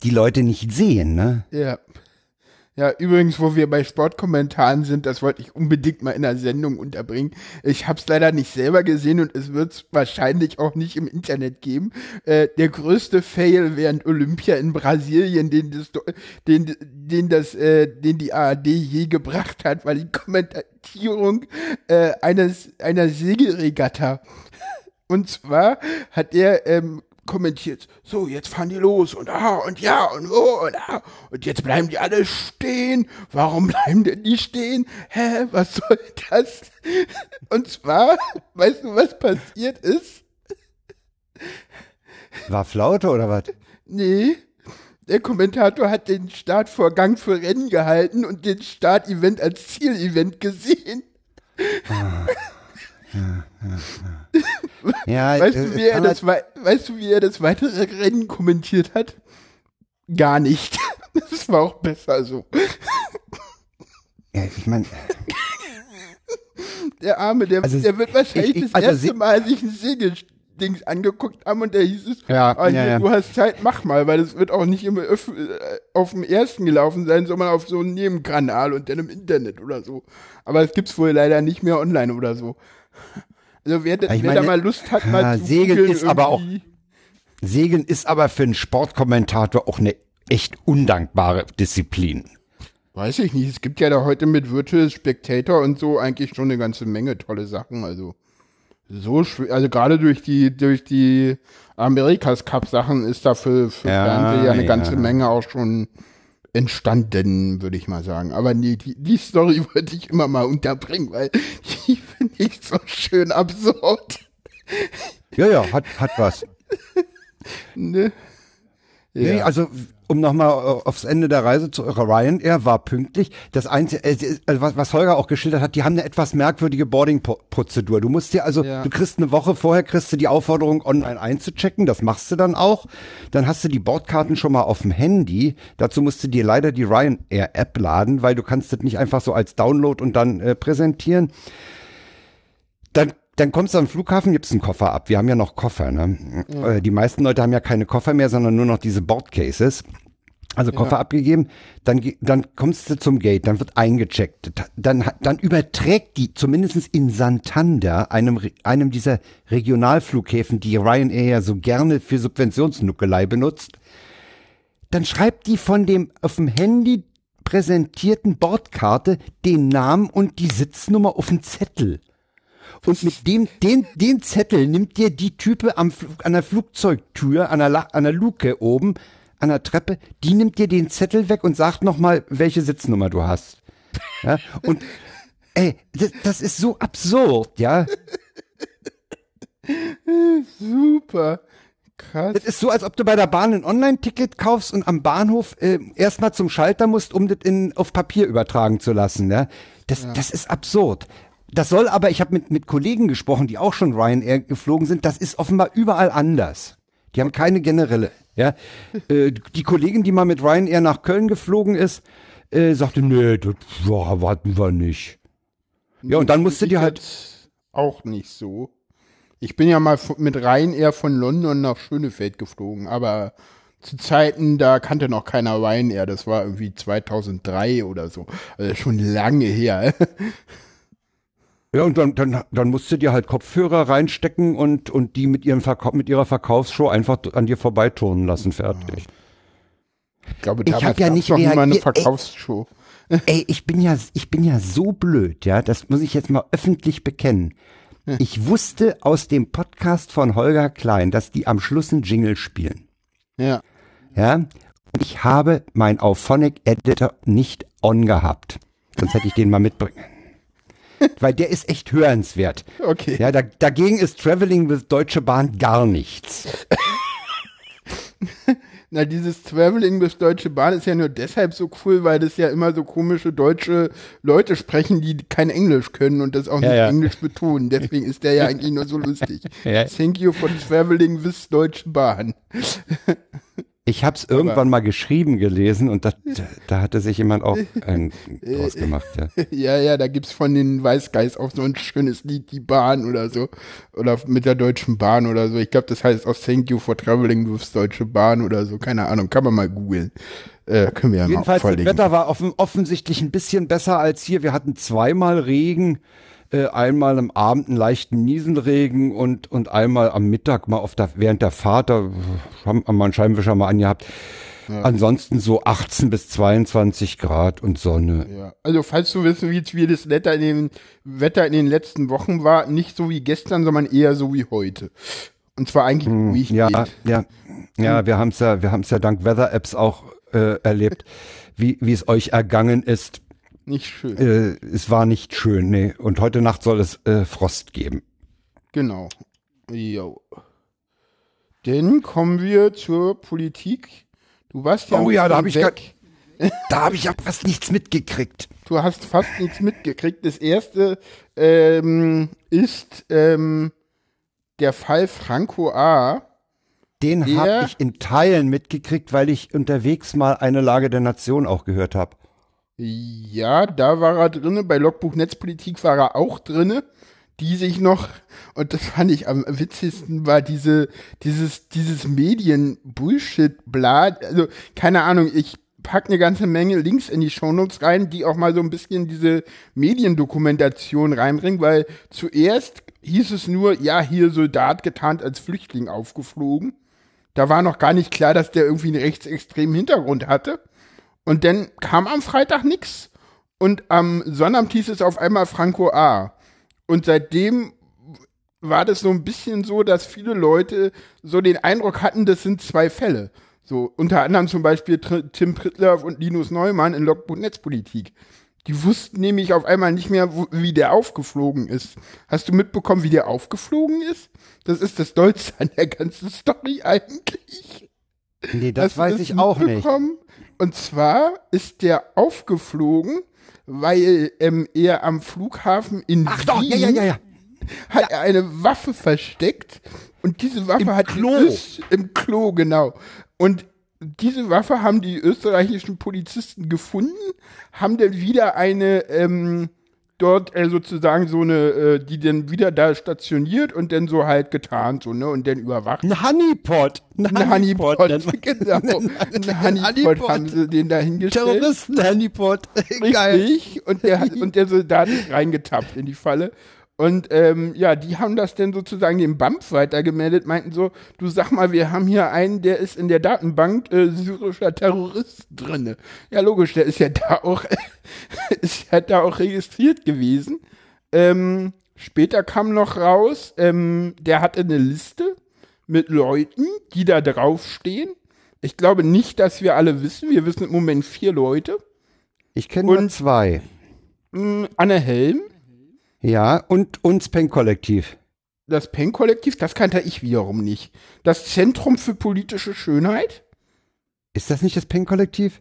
die Leute nicht sehen, ne? Ja. Ja, übrigens, wo wir bei Sportkommentaren sind, das wollte ich unbedingt mal in der Sendung unterbringen. Ich habe es leider nicht selber gesehen und es wird es wahrscheinlich auch nicht im Internet geben. Äh, der größte Fail während Olympia in Brasilien, den das, den, den das, äh, den die ARD je gebracht hat, war die Kommentierung äh, eines einer Segelregatta. Und zwar hat er ähm, kommentiert, so, jetzt fahren die los und ah und ja und oh und ah und jetzt bleiben die alle stehen. Warum bleiben denn die stehen? Hä, was soll das? Und zwar, weißt du, was passiert ist? War Flaute oder was? Nee. Der Kommentator hat den Startvorgang für Rennen gehalten und den Startevent als Zielevent gesehen. Ja, Weißt äh, du, wie er das, wei- weißt du, wie er das weitere Rennen kommentiert hat? Gar nicht. Das war auch besser so. ja, ich meine, Der Arme, der, Also, der wird wahrscheinlich ich- ich- das also erste sie- Mal sich ein Segeldings angeguckt haben und da hieß es, Ja, ah, ja, ja. du hast Zeit, mach mal, weil das wird auch nicht im Öff äh, auf dem ersten gelaufen sein, sondern auf so einem Nebenkanal und dann im Internet oder so. Aber es gibt's wohl leider nicht mehr online oder so. Also wer, wer meine, da mal Lust hat, mal ah, zu Segeln ist aber auch- irgendwie- Segeln ist aber für einen Sportkommentator auch eine echt undankbare Disziplin. Weiß ich nicht. Es gibt ja da heute mit Virtual Spectator und so eigentlich schon eine ganze Menge tolle Sachen. Also so schwer, also gerade durch die durch die Amerikas Cup Sachen ist da für, für Ja, Fernsehen ja eine ja. ganze Menge auch schon entstanden, würde ich mal sagen. Aber nee, die, die Story wollte ich immer mal unterbringen, weil die finde ich so schön absurd. Ja, ja, hat, hat was. Ne? Nee, Ja. also, um nochmal aufs Ende der Reise zu Ryanair war pünktlich. Das Einzige, äh, äh, was, was Holger auch geschildert hat, die haben eine etwas merkwürdige Boarding-Prozedur. Du musst dir also, Ja. du kriegst eine Woche vorher, kriegst du die Aufforderung, online einzuchecken. Das machst du dann auch. Dann hast du die Bordkarten schon mal auf dem Handy. Dazu musst du dir leider die Ryanair-App laden, weil du kannst das nicht einfach so als Download und dann äh, präsentieren. Dann dann kommst du am Flughafen, gibst einen Koffer ab. Wir haben ja noch Koffer. Ne? Äh, Die meisten Leute haben ja keine Koffer mehr, sondern nur noch diese Boardcases. Also Koffer abgegeben, dann, dann kommst du zum Gate, dann wird eingecheckt. Dann, dann überträgt die, zumindest in Santander, einem, einem dieser Regionalflughäfen, die Ryanair ja so gerne für Subventionsnuckelei benutzt, dann schreibt die von dem auf dem Handy präsentierten Bordkarte den Namen und die Sitznummer auf den Zettel. Und mit dem, den, den Zettel nimmt dir die Type am, an der Flugzeugtür, an der, an der Luke oben, an der Treppe, die nimmt dir den Zettel weg und sagt nochmal, welche Sitznummer du hast. Ja, und, ey, das, das ist so absurd, ja. Super. Krass. Das ist so, als ob du bei der Bahn ein Online-Ticket kaufst und am Bahnhof äh, erstmal zum Schalter musst, um das in, auf Papier übertragen zu lassen. Ja? Das, das ist absurd. Das soll aber, ich habe mit, mit Kollegen gesprochen, die auch schon Ryanair geflogen sind, das ist offenbar überall anders. Die haben keine generelle. Ja? äh, die Kollegin, die mal mit Ryanair nach Köln geflogen ist, äh, sagte, nee, das ja, warten wir nicht. Ja, und dann musst du Ich dir halt, Auch nicht so. Ich bin ja mal mit Ryanair von London nach Schönefeld geflogen, aber zu Zeiten, da kannte noch keiner Ryanair. Das war irgendwie 2003 oder so. Also schon lange her. Ja, und dann, dann, dann musst du dir halt Kopfhörer reinstecken und, und die mit, ihrem Verkau mit ihrer Verkaufsshow einfach an dir vorbeiturnen lassen, fertig. Ich glaube, Ich hab damals ja nicht mal eine reagiert. Ey. Verkaufsshow. Ey, ich bin ja, ich bin ja so blöd, ja, das muss ich jetzt mal öffentlich bekennen. Ich wusste aus dem Podcast von Holger Klein, dass die am Schluss einen Jingle spielen. Ja. Ja, und ich habe mein Auphonic Editor nicht on gehabt. Sonst hätte ich den mal mitbringen. Weil der ist echt hörenswert. Okay. Ja, da, dagegen ist Traveling with Deutsche Bahn gar nichts. Na, dieses Traveling bis Deutsche Bahn ist ja nur deshalb so cool, weil das ja immer so komische deutsche Leute sprechen, die kein Englisch können und das auch nicht ja. Englisch betonen. Deswegen ist der ja eigentlich nur so lustig. Ja. Thank you for traveling with Deutsche Bahn. Ich habe es irgendwann mal geschrieben gelesen und da, da hatte sich jemand auch einen draus gemacht. Ja. Ja, ja, da gibt's von den Weißgeist auch so ein schönes Lied, die Bahn oder so. Oder mit der Deutschen Bahn oder so. Ich glaube, das heißt auch Thank you for traveling with Deutsche Bahn oder so. Keine Ahnung, kann man mal googeln. Äh, können wir ja Jedenfalls, mal das verlinken. Wetter war offen, offensichtlich ein bisschen besser als hier. Wir hatten zweimal Regen, äh, einmal am Abend einen leichten Nieselregen und, und einmal am Mittag mal auf der, während der Fahrt, da haben wir mal einen Scheibenwischer mal angehabt. Ansonsten so 18 bis 22 Grad und Sonne. Ja, also falls du wissen willst, wie das Wetter in, den, Wetter in den letzten Wochen war, nicht so wie gestern, sondern eher so wie heute. Und zwar eigentlich ruhig. Hm, Ja, ja, ja, wir haben es ja, wir haben es ja dank Weather Apps auch äh, erlebt, wie wie es euch ergangen ist. Nicht schön. Äh, es war nicht schön, nee. Und heute Nacht soll es äh, Frost geben. Genau. Jo. Dann kommen wir zur Politik. Du warst ja. Oh ja, da hab ich weg. Da habe ich ja fast nichts mitgekriegt. Du hast fast nichts mitgekriegt. Das erste ähm, ist ähm, der Fall Franco A. Den habe ich in Teilen mitgekriegt, weil ich unterwegs mal eine Lage der Nation auch gehört habe. Ja, da war er drinne. Bei Logbuch Netzpolitik war er auch drinne. Die sich noch, und das fand ich am witzigsten, war diese, dieses, dieses Medien-Bullshit-Blad. Also, keine Ahnung, ich pack eine ganze Menge Links in die Shownotes rein, die auch mal so ein bisschen diese Mediendokumentation reinbringen, weil zuerst hieß es nur, ja, hier Soldat getarnt als Flüchtling aufgeflogen. Da war noch gar nicht klar, dass der irgendwie einen rechtsextremen Hintergrund hatte. Und dann kam am Freitag nix. Und am Sonnabend hieß es auf einmal Franco A. Und seitdem war das so ein bisschen so, dass viele Leute so den Eindruck hatten, das sind zwei Fälle. So, unter anderem zum Beispiel Tim Prittler und Linus Neumann in Logbuch Netzpolitik. Die wussten nämlich auf einmal nicht mehr, wo, wie der aufgeflogen ist. Hast du mitbekommen, wie der aufgeflogen ist? Das ist das Dollste an der ganzen Story eigentlich. Nee, das Hast weiß ich auch nicht. Und zwar ist der aufgeflogen, weil ähm, er am Flughafen in Ach Wien doch, ja, ja, ja, ja. hat er eine Waffe versteckt und diese Waffe Im hat Klo. Öst- im Klo genau und diese Waffe haben die österreichischen Polizisten gefunden, haben dann wieder eine ähm, dort äh, sozusagen so eine, äh, die dann wieder da stationiert und dann so halt getarnt so ne und dann überwacht. Ein Honeypot. Ein Ein Honeypot. Honeypot, genau. Ein Honeypot haben sie den da hingestellt. Terroristen-Honeypot. Geil. Richtig. Und der, hat- und der Soldat ist reingetappt in die Falle. Und ähm, ja, die haben das dann sozusagen dem BAMF weitergemeldet, meinten so, du sag mal, wir haben hier einen, der ist in der Datenbank äh, syrischer Terrorist drinne. Ja, logisch, der ist ja da auch, ist ja da auch registriert gewesen. Ähm, später kam noch raus, ähm, der hatte eine Liste mit Leuten, die da draufstehen. Ich glaube nicht, dass wir alle wissen. Wir wissen im Moment vier Leute. Ich kenne nur zwei. Mm, Anne Helm, Ja, und uns Pen-Kollektiv. das PEN-Kollektiv, das kannte ich wiederum nicht. Das Zentrum für politische Schönheit? Ist das nicht das Pen-Kollektiv?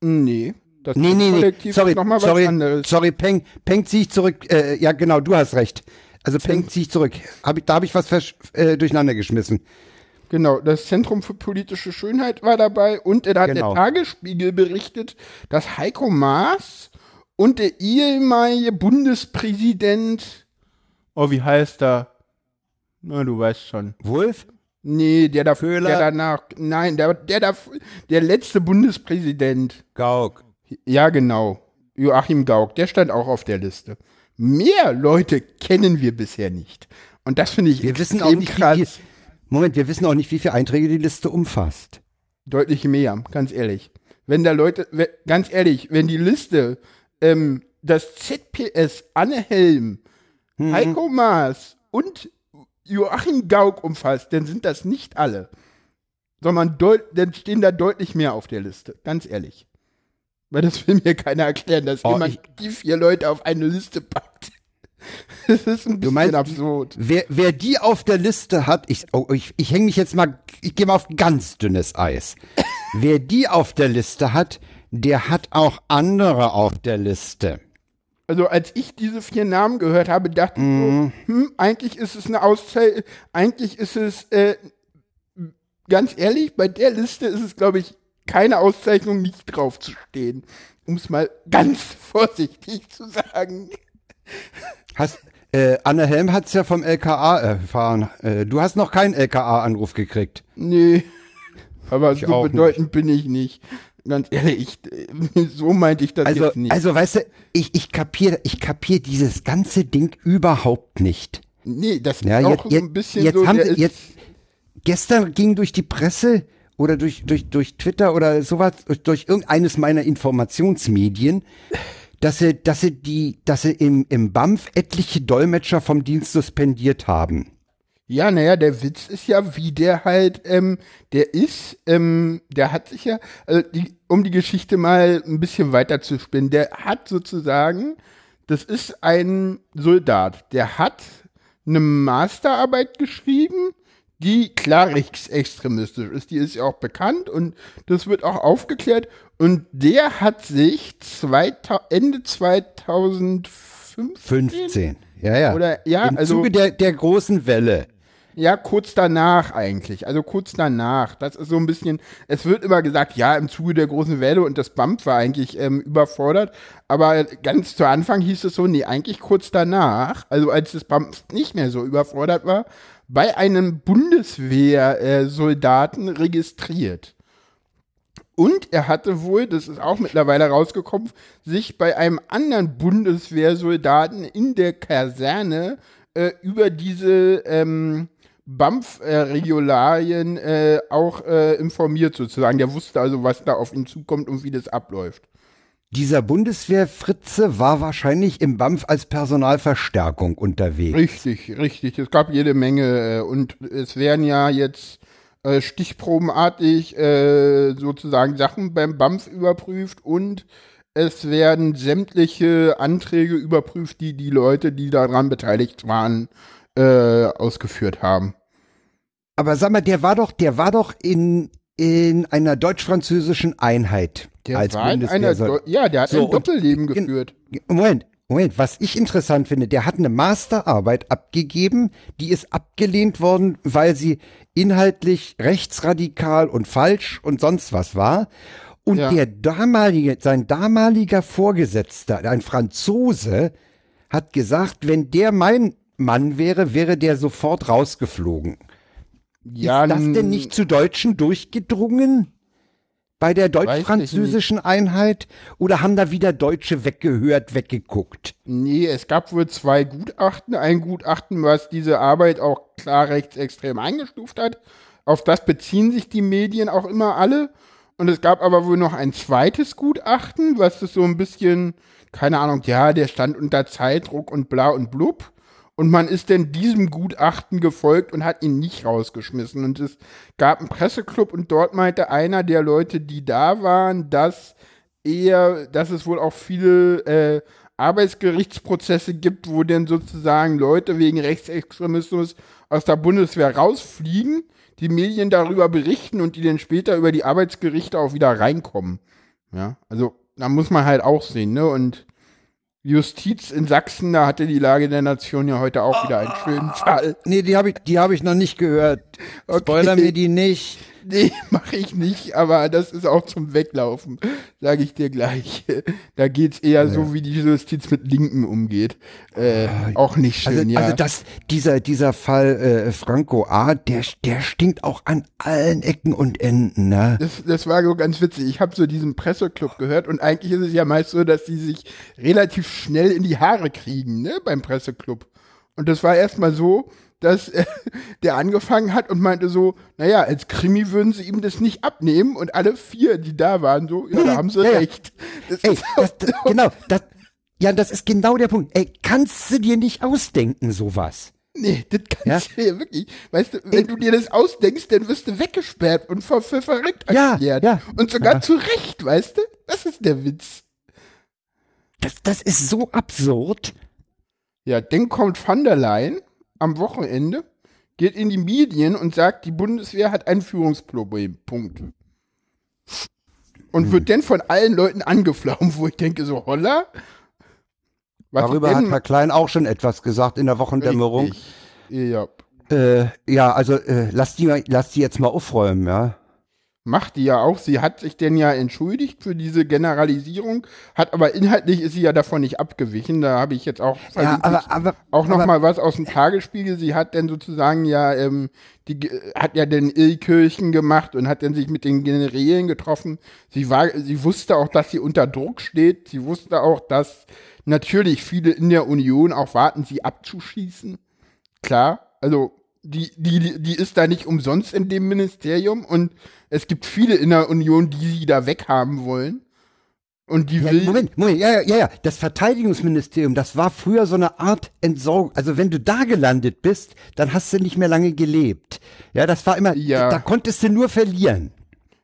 Nee. Das Nee, nee, nee. Sorry, ist nochmal was sorry, anderes. sorry, Peng, Peng zieh ich zurück. Äh, ja, genau, du hast recht. Also Peng zieh ich zurück. Hab ich, da habe ich was äh, durcheinander geschmissen. Genau, das Zentrum für politische Schönheit war dabei und da hat Genau. der Tagesspiegel berichtet, dass Heiko Maas und der ehemalige Bundespräsident, oh, wie heißt er? Na, du weißt schon. Wolf? Nee, der, da, Köhler? der danach, nein, der, der, da, der letzte Bundespräsident. Gauck. Ja, genau. Joachim Gauck, der stand auch auf der Liste. Mehr Leute kennen wir bisher nicht. Und das finde ich Wir wissen auch nicht, krass. wie Moment, wir wissen auch nicht, wie viele Einträge die Liste umfasst. Deutlich mehr, ganz ehrlich. Wenn da Leute, ganz ehrlich, wenn die Liste ähm, das ZPS Anne Helm, Mhm. Heiko Maas und Joachim Gauck umfasst, dann sind das nicht alle. Sondern dann stehen da deutlich mehr auf der Liste, ganz ehrlich. Weil das will mir keiner erklären, dass Oh, jemand die vier Leute auf eine Liste packt. Das ist ein bisschen meinst, absurd. Wer, wer die auf der Liste hat, ich, oh, ich, ich hänge mich jetzt mal, ich gehe mal auf ganz dünnes Eis. wer die auf der Liste hat, der hat auch andere auf der Liste. Also als ich diese vier Namen gehört habe, dachte Mhm. ich so, hm, eigentlich ist es eine Auszeichnung, eigentlich ist es, äh, ganz ehrlich, bei der Liste ist es, glaube ich, keine Auszeichnung, nicht drauf zu stehen. Um es mal ganz vorsichtig zu sagen. Hast, äh, Anne Helm hat's ja vom LKA erfahren. Äh, du hast noch keinen LKA-Anruf gekriegt. Nee, aber so auch bedeutend bin ich nicht. Ganz ehrlich, ich, so meinte ich das Also, jetzt nicht. also weißt du, ich, ich kapiere ich kapier dieses ganze Ding überhaupt nicht. nee, das ist Ja, auch jetzt, so ein bisschen jetzt so, haben sie, jetzt, gestern ging durch die Presse oder durch, durch, durch Twitter oder sowas, durch, durch irgendeines meiner Informationsmedien, dass sie, dass sie die, dass sie im, im BAMF etliche Dolmetscher vom Dienst suspendiert haben. Ja, naja, der Witz ist ja, wie der halt, ähm, der ist, ähm, der hat sich ja, also die, um die Geschichte mal ein bisschen weiter zu spinnen, der hat sozusagen, das ist ein Soldat, der hat eine Masterarbeit geschrieben, die klar rechtsextremistisch ist, die ist ja auch bekannt und das wird auch aufgeklärt und der hat sich 2000, Ende 2015 15. Ja, ja. Oder- ja, Im also- Zuge der, der großen Welle. Ja, kurz danach eigentlich. Also kurz danach. Das ist so ein bisschen, es wird immer gesagt, ja, im Zuge der großen Welle und das BAMF war eigentlich ähm, überfordert. Aber ganz zu Anfang hieß es so, nee, eigentlich kurz danach, also als das BAMF nicht mehr so überfordert war, bei einem Bundeswehrsoldaten registriert. Und er hatte wohl, das ist auch mittlerweile rausgekommen, sich bei einem anderen Bundeswehrsoldaten in der Kaserne äh, über diese ähm, BAMF-Regularien äh, auch äh, informiert sozusagen. Der wusste also, was da auf ihn zukommt und wie das abläuft. Dieser Bundeswehrfritze war wahrscheinlich im BAMF als Personalverstärkung unterwegs. Richtig, richtig. Es gab jede Menge äh, und es werden ja jetzt äh, stichprobenartig äh, sozusagen Sachen beim BAMF überprüft und es werden sämtliche Anträge überprüft, die die Leute, die daran beteiligt waren, äh, ausgeführt haben. Aber sag mal, der war doch, der war doch in, in einer deutsch-französischen Einheit Der als war in einer. Do- ja, der hat So, ein Doppelleben in- geführt. Moment, Moment, was ich interessant finde, der hat eine Masterarbeit abgegeben, die ist abgelehnt worden, weil sie inhaltlich rechtsradikal und falsch und sonst was war. Und Ja. der damalige, sein damaliger Vorgesetzter, ein Franzose, hat gesagt, wenn der mein Mann wäre, wäre der sofort rausgeflogen. Ja, ist das denn nicht zu Deutschen durchgedrungen? Bei der deutsch-französischen Einheit? Oder haben da wieder Deutsche weggehört, weggeguckt? Nee, es gab wohl zwei Gutachten. Ein Gutachten, was diese Arbeit auch klar rechtsextrem eingestuft hat. Auf das beziehen sich die Medien auch immer alle. Und es gab aber wohl noch ein zweites Gutachten, was das so ein bisschen, keine Ahnung, ja, der stand unter Zeitdruck und bla und blub. Und man ist denn diesem Gutachten gefolgt und hat ihn nicht rausgeschmissen. Und es gab einen Presseclub und dort meinte einer der Leute, die da waren, dass eher, dass es wohl auch viele äh, Arbeitsgerichtsprozesse gibt, wo denn sozusagen Leute wegen Rechtsextremismus aus der Bundeswehr rausfliegen, die Medien darüber berichten und die dann später über die Arbeitsgerichte auch wieder reinkommen. Ja, also da muss man halt auch sehen, ne? Und Justiz in Sachsen, da hatte die Lage der Nation ja heute auch wieder einen schönen Fall. Nee, die habe ich, die hab ich noch nicht gehört. Spoiler Okay. mir die nicht. Nee, mache ich nicht, aber das ist auch zum Weglaufen, sage ich dir gleich. Da geht's eher so, wie die Justiz mit Linken umgeht. Äh, auch nicht schön, Also, ja. also das, dieser, dieser Fall äh, Franco A., der, der stinkt auch an allen Ecken und Enden. Ne? das, das war so ganz witzig. Ich habe so diesen Presseclub gehört und eigentlich ist es ja meist so, dass die sich relativ schnell in die Haare kriegen, ne, beim Presseclub. Und das war erstmal so, dass äh, der angefangen hat und meinte so, naja, als Krimi würden sie ihm das nicht abnehmen und alle vier, die da waren, so, ja, da haben sie Ja, ja. recht. Das Ey, das, das, genau, das, ja, das ist genau der Punkt. Ey, kannst du dir nicht ausdenken, sowas? Nee, das kannst du ja wirklich. Weißt du, wenn du dir das ausdenkst, dann wirst du weggesperrt und für, für verrückt Ja, erklärt. ja. Und sogar Ja. zu Recht, weißt du? Das ist der Witz. Das, das ist so absurd. Ja, dann kommt Van der Leyen am Wochenende, geht in die Medien und sagt, die Bundeswehr hat ein Führungsproblem. Punkt. Und Hm. wird dann von allen Leuten angeflaumt, wo ich denke, so, holla. Was Darüber hat Herr Klein auch schon etwas gesagt in der Wochendämmerung. Richtig. Ja. Äh, ja, also äh, lass die lass die jetzt mal aufräumen, ja. Macht die ja auch. Sie hat sich denn ja entschuldigt für diese Generalisierung, hat aber inhaltlich ist sie ja davon nicht abgewichen. Da habe ich jetzt auch Ja, aber, aber auch noch aber, mal was aus dem Tagesspiegel. Sie hat dann sozusagen ja ähm, die hat ja den Illkirchen gemacht und hat dann sich mit den Generälen getroffen. Sie war, sie wusste auch, dass sie unter Druck steht. Sie wusste auch, dass natürlich viele in der Union auch warten, sie abzuschießen. Klar, also die, die, die ist da nicht umsonst in dem Ministerium und es gibt viele in der Union, die sie da weghaben wollen. Und die Ja, will. Moment, Moment, ja, ja, ja. Das Verteidigungsministerium, das war früher so eine Art Entsorgung. Also wenn du da gelandet bist, dann hast du nicht mehr lange gelebt. Ja, das war immer, Ja. da konntest du nur verlieren.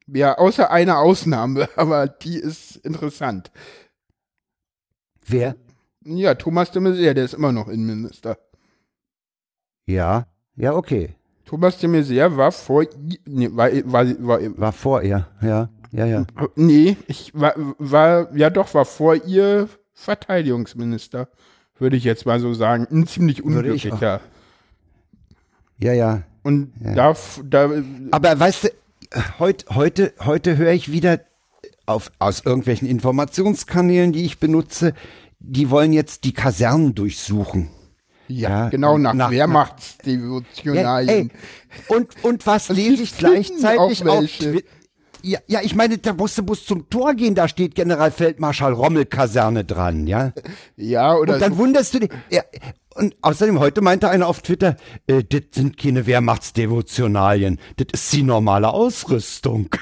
Ja, außer einer Ausnahme, aber die ist interessant. Wer? Ja, Thomas de Maizière, der ist immer noch Innenminister. Ja, ja, okay. Thomas de Maizière war vor, nee, war, war, war, War vor ihr, ja, ja, ja. nee, ich war, war, ja doch, war vor ihr Verteidigungsminister, würde ich jetzt mal so sagen. Ein ziemlich unglücklicher. Ja, ja. Und da, f- da, Aber weißt du, heute, heute, heute höre ich wieder auf, aus irgendwelchen Informationskanälen, die ich benutze, die wollen jetzt die Kasernen durchsuchen. Ja, ja, genau, nach, nach- Ja, Wehrmachtsdevotionalien. ey, und, und was lese ich gleichzeitig auf welche. Twi- ja, ja, ich meine, da musst du bloß zum Tor gehen, da steht Generalfeldmarschall Rommel Kaserne dran, ja. ja, oder Und dann so, wunderst du dich. Ja, und außerdem, heute meinte einer auf Twitter, äh, das sind keine Wehrmachtsdevotionalien, das ist die normale Ausrüstung.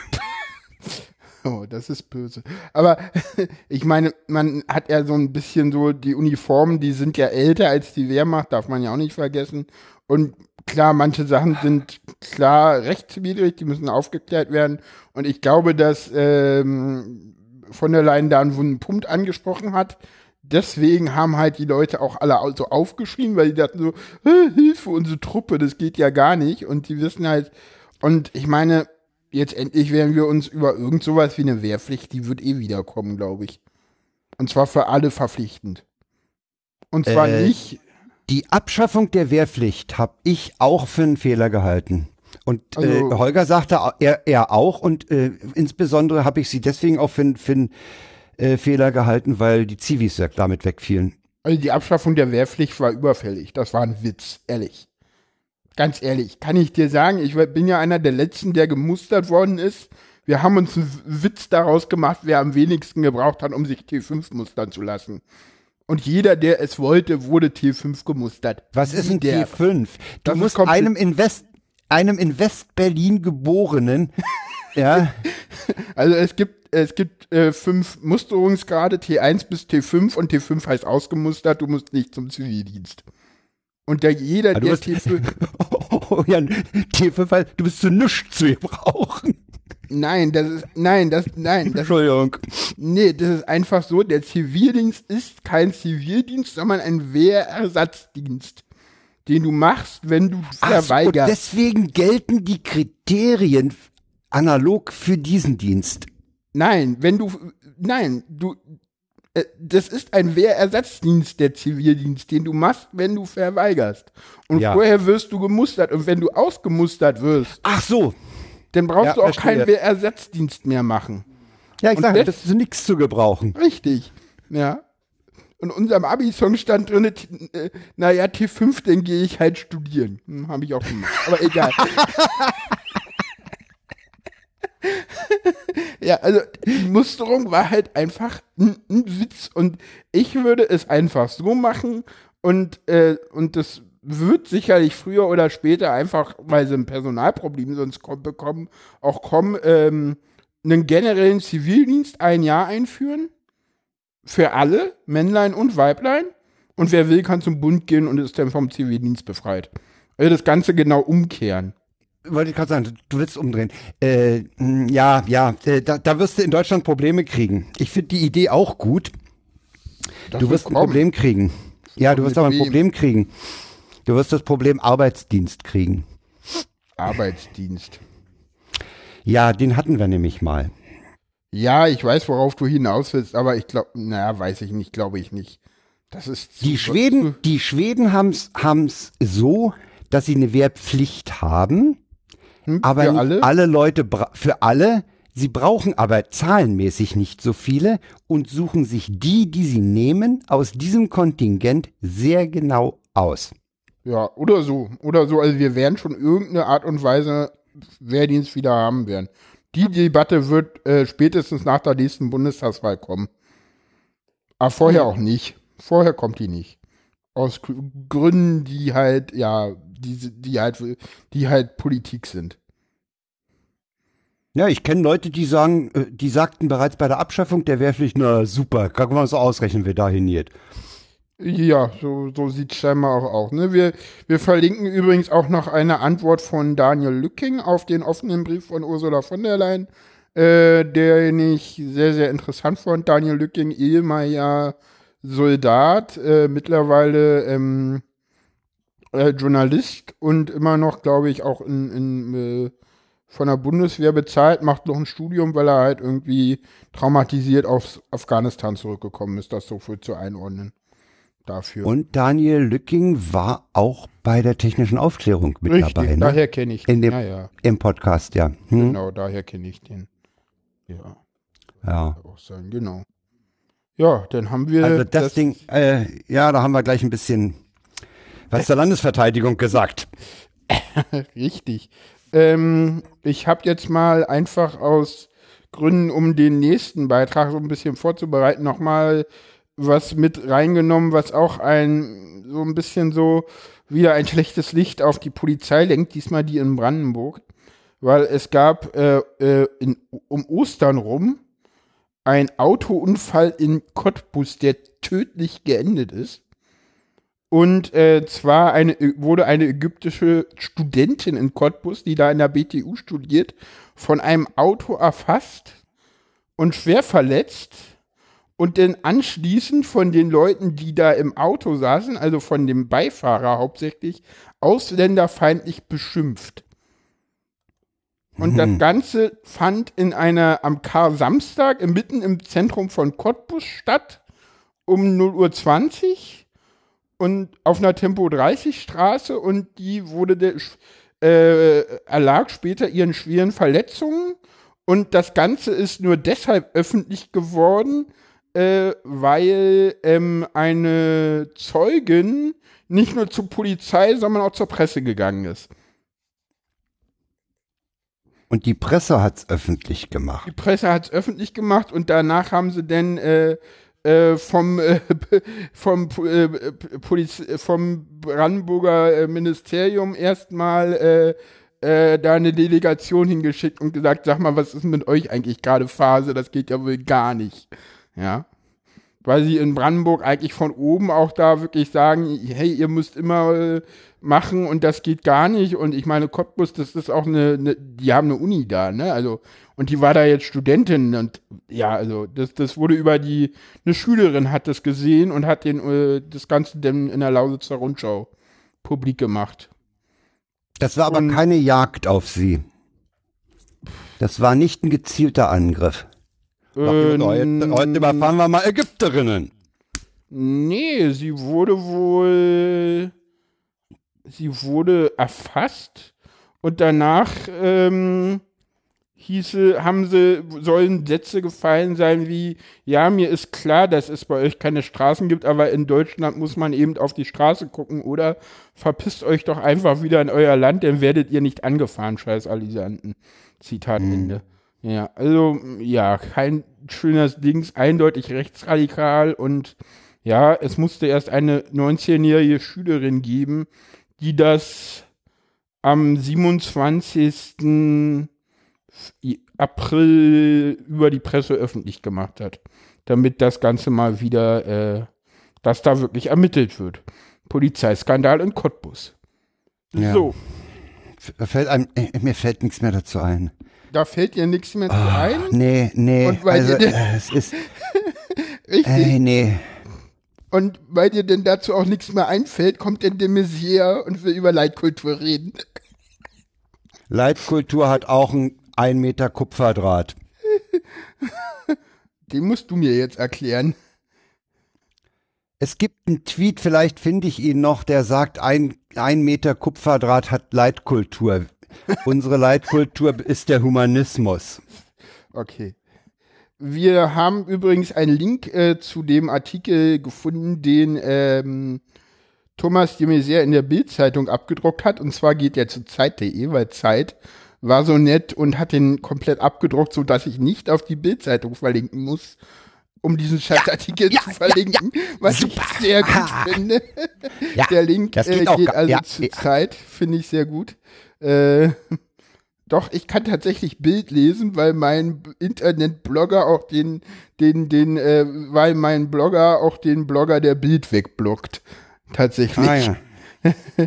Oh, das ist böse. Aber ich meine, man hat ja so ein bisschen so, die Uniformen, die sind ja älter als die Wehrmacht, darf man ja auch nicht vergessen. Und klar, manche Sachen sind klar rechtswidrig, die müssen aufgeklärt werden. Und ich glaube, dass ähm, von der Leyen da einen wunden Punkt angesprochen hat. Deswegen haben halt die Leute auch alle so aufgeschrien, weil die dachten so, "Äh, Hilfe, unsere Truppe, das geht ja gar nicht. Und die wissen halt, und ich meine, jetzt endlich werden wir uns über irgend sowas wie eine Wehrpflicht, die wird eh wiederkommen, glaube ich. Und zwar für alle verpflichtend. Und zwar Äh, nicht, Die Abschaffung der Wehrpflicht habe ich auch für einen Fehler gehalten. Und Also- äh, Holger sagte er, er auch und äh, insbesondere habe ich sie deswegen auch für, einen- für einen äh, Fehler gehalten, weil die Zivis damit wegfielen. also die Abschaffung der Wehrpflicht war überfällig. Das war ein Witz, ehrlich. Ganz ehrlich, kann ich dir sagen, ich bin ja einer der letzten, der gemustert worden ist. Wir haben uns einen Witz daraus gemacht, wer am wenigsten gebraucht hat, um sich T5 mustern zu lassen. Und jeder, der es wollte, wurde T5 gemustert. Was ist ein Der- T5? Du Das musst einem in West einem in West-Berlin geborenen, ja, Also es gibt, es gibt äh, fünf Musterungsgrade, T1 bis T5 und T5 heißt ausgemustert, du musst nicht zum Zivildienst. Und der, jeder, Ah, der bist- T5, oh, ja, T5, halt, du bist zu nichts zu gebrauchen. nein, das ist, nein, das, nein, das, Entschuldigung. nee, das ist einfach so, der Zivildienst ist kein Zivildienst, sondern ein Wehrersatzdienst, den du machst, wenn du verweigerst. deswegen gelten die Kriterien analog für diesen Dienst. Nein, wenn du, nein, du, das ist ein Wehrersatzdienst, der Zivildienst, den du machst, wenn du verweigerst. Und Ja. vorher wirst du gemustert. Und wenn du ausgemustert wirst, Ach so. dann brauchst Ja, du auch keinen Wehrersatzdienst mehr machen. Ja, ich Und sage, das- das ist nichts zu gebrauchen. Richtig. Ja. In unserem Abi-Song stand drin, äh, naja, T5, dann gehe ich halt studieren. Hm, Habe ich auch gemacht. Aber egal. ja, also die Musterung war halt einfach ein, ein Witz. Und ich würde es einfach so machen und, äh, und das wird sicherlich früher oder später einfach, weil sie ein Personalproblem sonst kommen, bekommen, auch kommen, ähm, einen generellen Zivildienst ein Jahr einführen für alle, Männlein und Weiblein. Und wer will, kann zum Bund gehen und ist dann vom Zivildienst befreit. Also das Ganze genau umkehren. Wollte ich gerade sagen, du, willst umdrehen. Äh, ja, ja, äh, da, da wirst du in Deutschland Probleme kriegen. Ich finde die Idee auch gut. Das du wirst ein kommen. Problem kriegen. Ja, du wirst aber ein? Problem kriegen. Du wirst das Problem Arbeitsdienst kriegen. Arbeitsdienst. Ja, den hatten wir nämlich mal. Ja, ich weiß, worauf du hinaus willst, aber ich glaube, naja, weiß ich nicht, glaube ich nicht. Das ist Die Schweden, die Schweden haben's haben's so, dass sie eine Wehrpflicht haben, Hm, aber alle? alle Leute für alle. Sie brauchen aber zahlenmäßig nicht so viele und suchen sich die, die sie nehmen, aus diesem Kontingent sehr genau aus. Ja, oder so. Oder so. Also wir werden schon irgendeine Art und Weise Wehrdienst wieder haben werden. Die Debatte wird äh, spätestens nach der nächsten Bundestagswahl kommen. Aber vorher auch nicht. Vorher kommt die nicht. Aus Gr- Gründen, die halt, ja, die, die halt, die halt Politik sind. Ja, ich kenne Leute, die sagen, äh, die sagten bereits bei der Abschaffung der Wehrpflicht, na super, kann man so ausrechnen, wer dahin geht. Ja, so, so sieht es scheinbar auch aus. Ne? Wir, wir verlinken übrigens auch noch eine Antwort von Daniel Lücking auf den offenen Brief von Ursula von der Leyen, äh, den ich sehr, sehr interessant fand. Daniel Lücking, ehemaliger Soldat, äh, mittlerweile ähm, äh, Journalist und immer noch, glaube ich, auch in, in, äh, von der Bundeswehr bezahlt, macht noch ein Studium, weil er halt irgendwie traumatisiert aus Afghanistan zurückgekommen ist, das so viel zu einordnen. Dafür. Und Daniel Lücking war auch bei der technischen Aufklärung mit Richtig, dabei, ne? daher kenne ich In den. dem, Ja, ja, Im Podcast, ja. Hm? genau, daher kenne ich den. Ja, Ja. auch sein, genau. Ja, dann haben wir Also das, Ding, äh, ja, da haben wir gleich ein bisschen was zur Landesverteidigung gesagt. Richtig. Ähm, ich habe jetzt mal einfach aus Gründen, um den nächsten Beitrag so ein bisschen vorzubereiten, nochmal was mit reingenommen, was auch ein so ein bisschen so wieder ein schlechtes Licht auf die Polizei lenkt, diesmal die in Brandenburg. Weil es gab äh, äh, in, um Ostern rum ein Autounfall in Cottbus, der tödlich geendet ist. Und äh, zwar eine, wurde eine ägyptische Studentin in Cottbus, die da in der BTU studiert, von einem Auto erfasst und schwer verletzt und dann anschließend von den Leuten, die da im Auto saßen, also von dem Beifahrer hauptsächlich, ausländerfeindlich beschimpft. Und das Ganze fand in einer am Kar-Samstag mitten im Zentrum von Cottbus statt um 0.20 Uhr und auf einer Tempo 30 Straße und die wurde der, äh, erlag später ihren schweren Verletzungen und das Ganze ist nur deshalb öffentlich geworden, äh, weil ähm, eine Zeugin nicht nur zur Polizei, sondern auch zur Presse gegangen ist. Und die Presse hat's öffentlich gemacht. Die Presse hat es öffentlich gemacht und danach haben sie dann äh, äh, vom, äh, vom, äh, Poliz vom Brandenburger äh, Ministerium erstmal äh, da eine Delegation hingeschickt und gesagt, sag mal, was ist mit euch eigentlich gerade Phase? Das geht ja wohl gar nicht. Ja. Weil sie in Brandenburg eigentlich von oben auch da wirklich sagen, hey, ihr müsst immer machen und das geht gar nicht. Und ich meine, Cottbus, das ist auch eine, eine, die haben eine Uni da, ne? Also, und die war da jetzt Studentin und ja, also das, das wurde über die, eine Schülerin hat das gesehen und hat den, äh, das Ganze dann in der Lausitzer Rundschau publik gemacht. Das war aber Und- keine Jagd auf sie. Das war nicht ein gezielter Angriff. Äh, heute, heute überfahren wir mal Ägypterinnen. Nee, sie wurde wohl. Sie wurde erfasst und danach ähm, hieße, haben sie, sollen Sätze gefallen sein wie, ja, mir ist klar, dass es bei euch keine Straßen gibt, aber in Deutschland muss man eben auf die Straße gucken oder verpisst euch doch einfach wieder in euer Land, dann werdet ihr nicht angefahren, scheiß Alisanten. Zitat Ende. Ja, also, ja, kein schönes Dings, eindeutig rechtsradikal und ja, es musste erst eine 19-jährige Schülerin geben, die das am 27. April über die Presse öffentlich gemacht hat, damit das Ganze mal wieder, äh, dass da wirklich ermittelt wird. Polizeiskandal in Cottbus. Ja. So, Fällt einem, äh, mir fällt nichts mehr dazu ein. da fällt dir nichts mehr zu ein. Nee, nee. Und weil also, äh, es ist, Richtig. ey, nee. Und weil dir denn dazu auch nichts mehr einfällt, kommt denn der Messier und will über Leitkultur reden. Leitkultur hat auch ein 1 Meter Kupferdraht. Den musst du mir jetzt erklären. Es gibt einen Tweet, vielleicht finde ich ihn noch, der sagt, ein, ein Meter Kupferdraht hat Leitkultur. Unsere Leitkultur ist der Humanismus. Okay. Wir haben übrigens einen Link äh, zu dem Artikel gefunden, den ähm, Thomas de Maizière in der Bild-Zeitung abgedruckt hat. Und zwar geht er zu Zeit.de, weil Zeit war so nett und hat den komplett abgedruckt, so dass ich nicht auf die Bild-Zeitung verlinken muss, um diesen Scheißartikel zu verlinken, was ich sehr gut finde. Ja, Der Link geht, äh, geht also ja, zu ja. Zeit, finde ich sehr gut. Äh, doch, ich kann tatsächlich Bild lesen, weil mein Internetblogger auch den, den, den, äh, weil mein Blogger auch den Blogger der Bild wegblockt. Tatsächlich. Ah ja.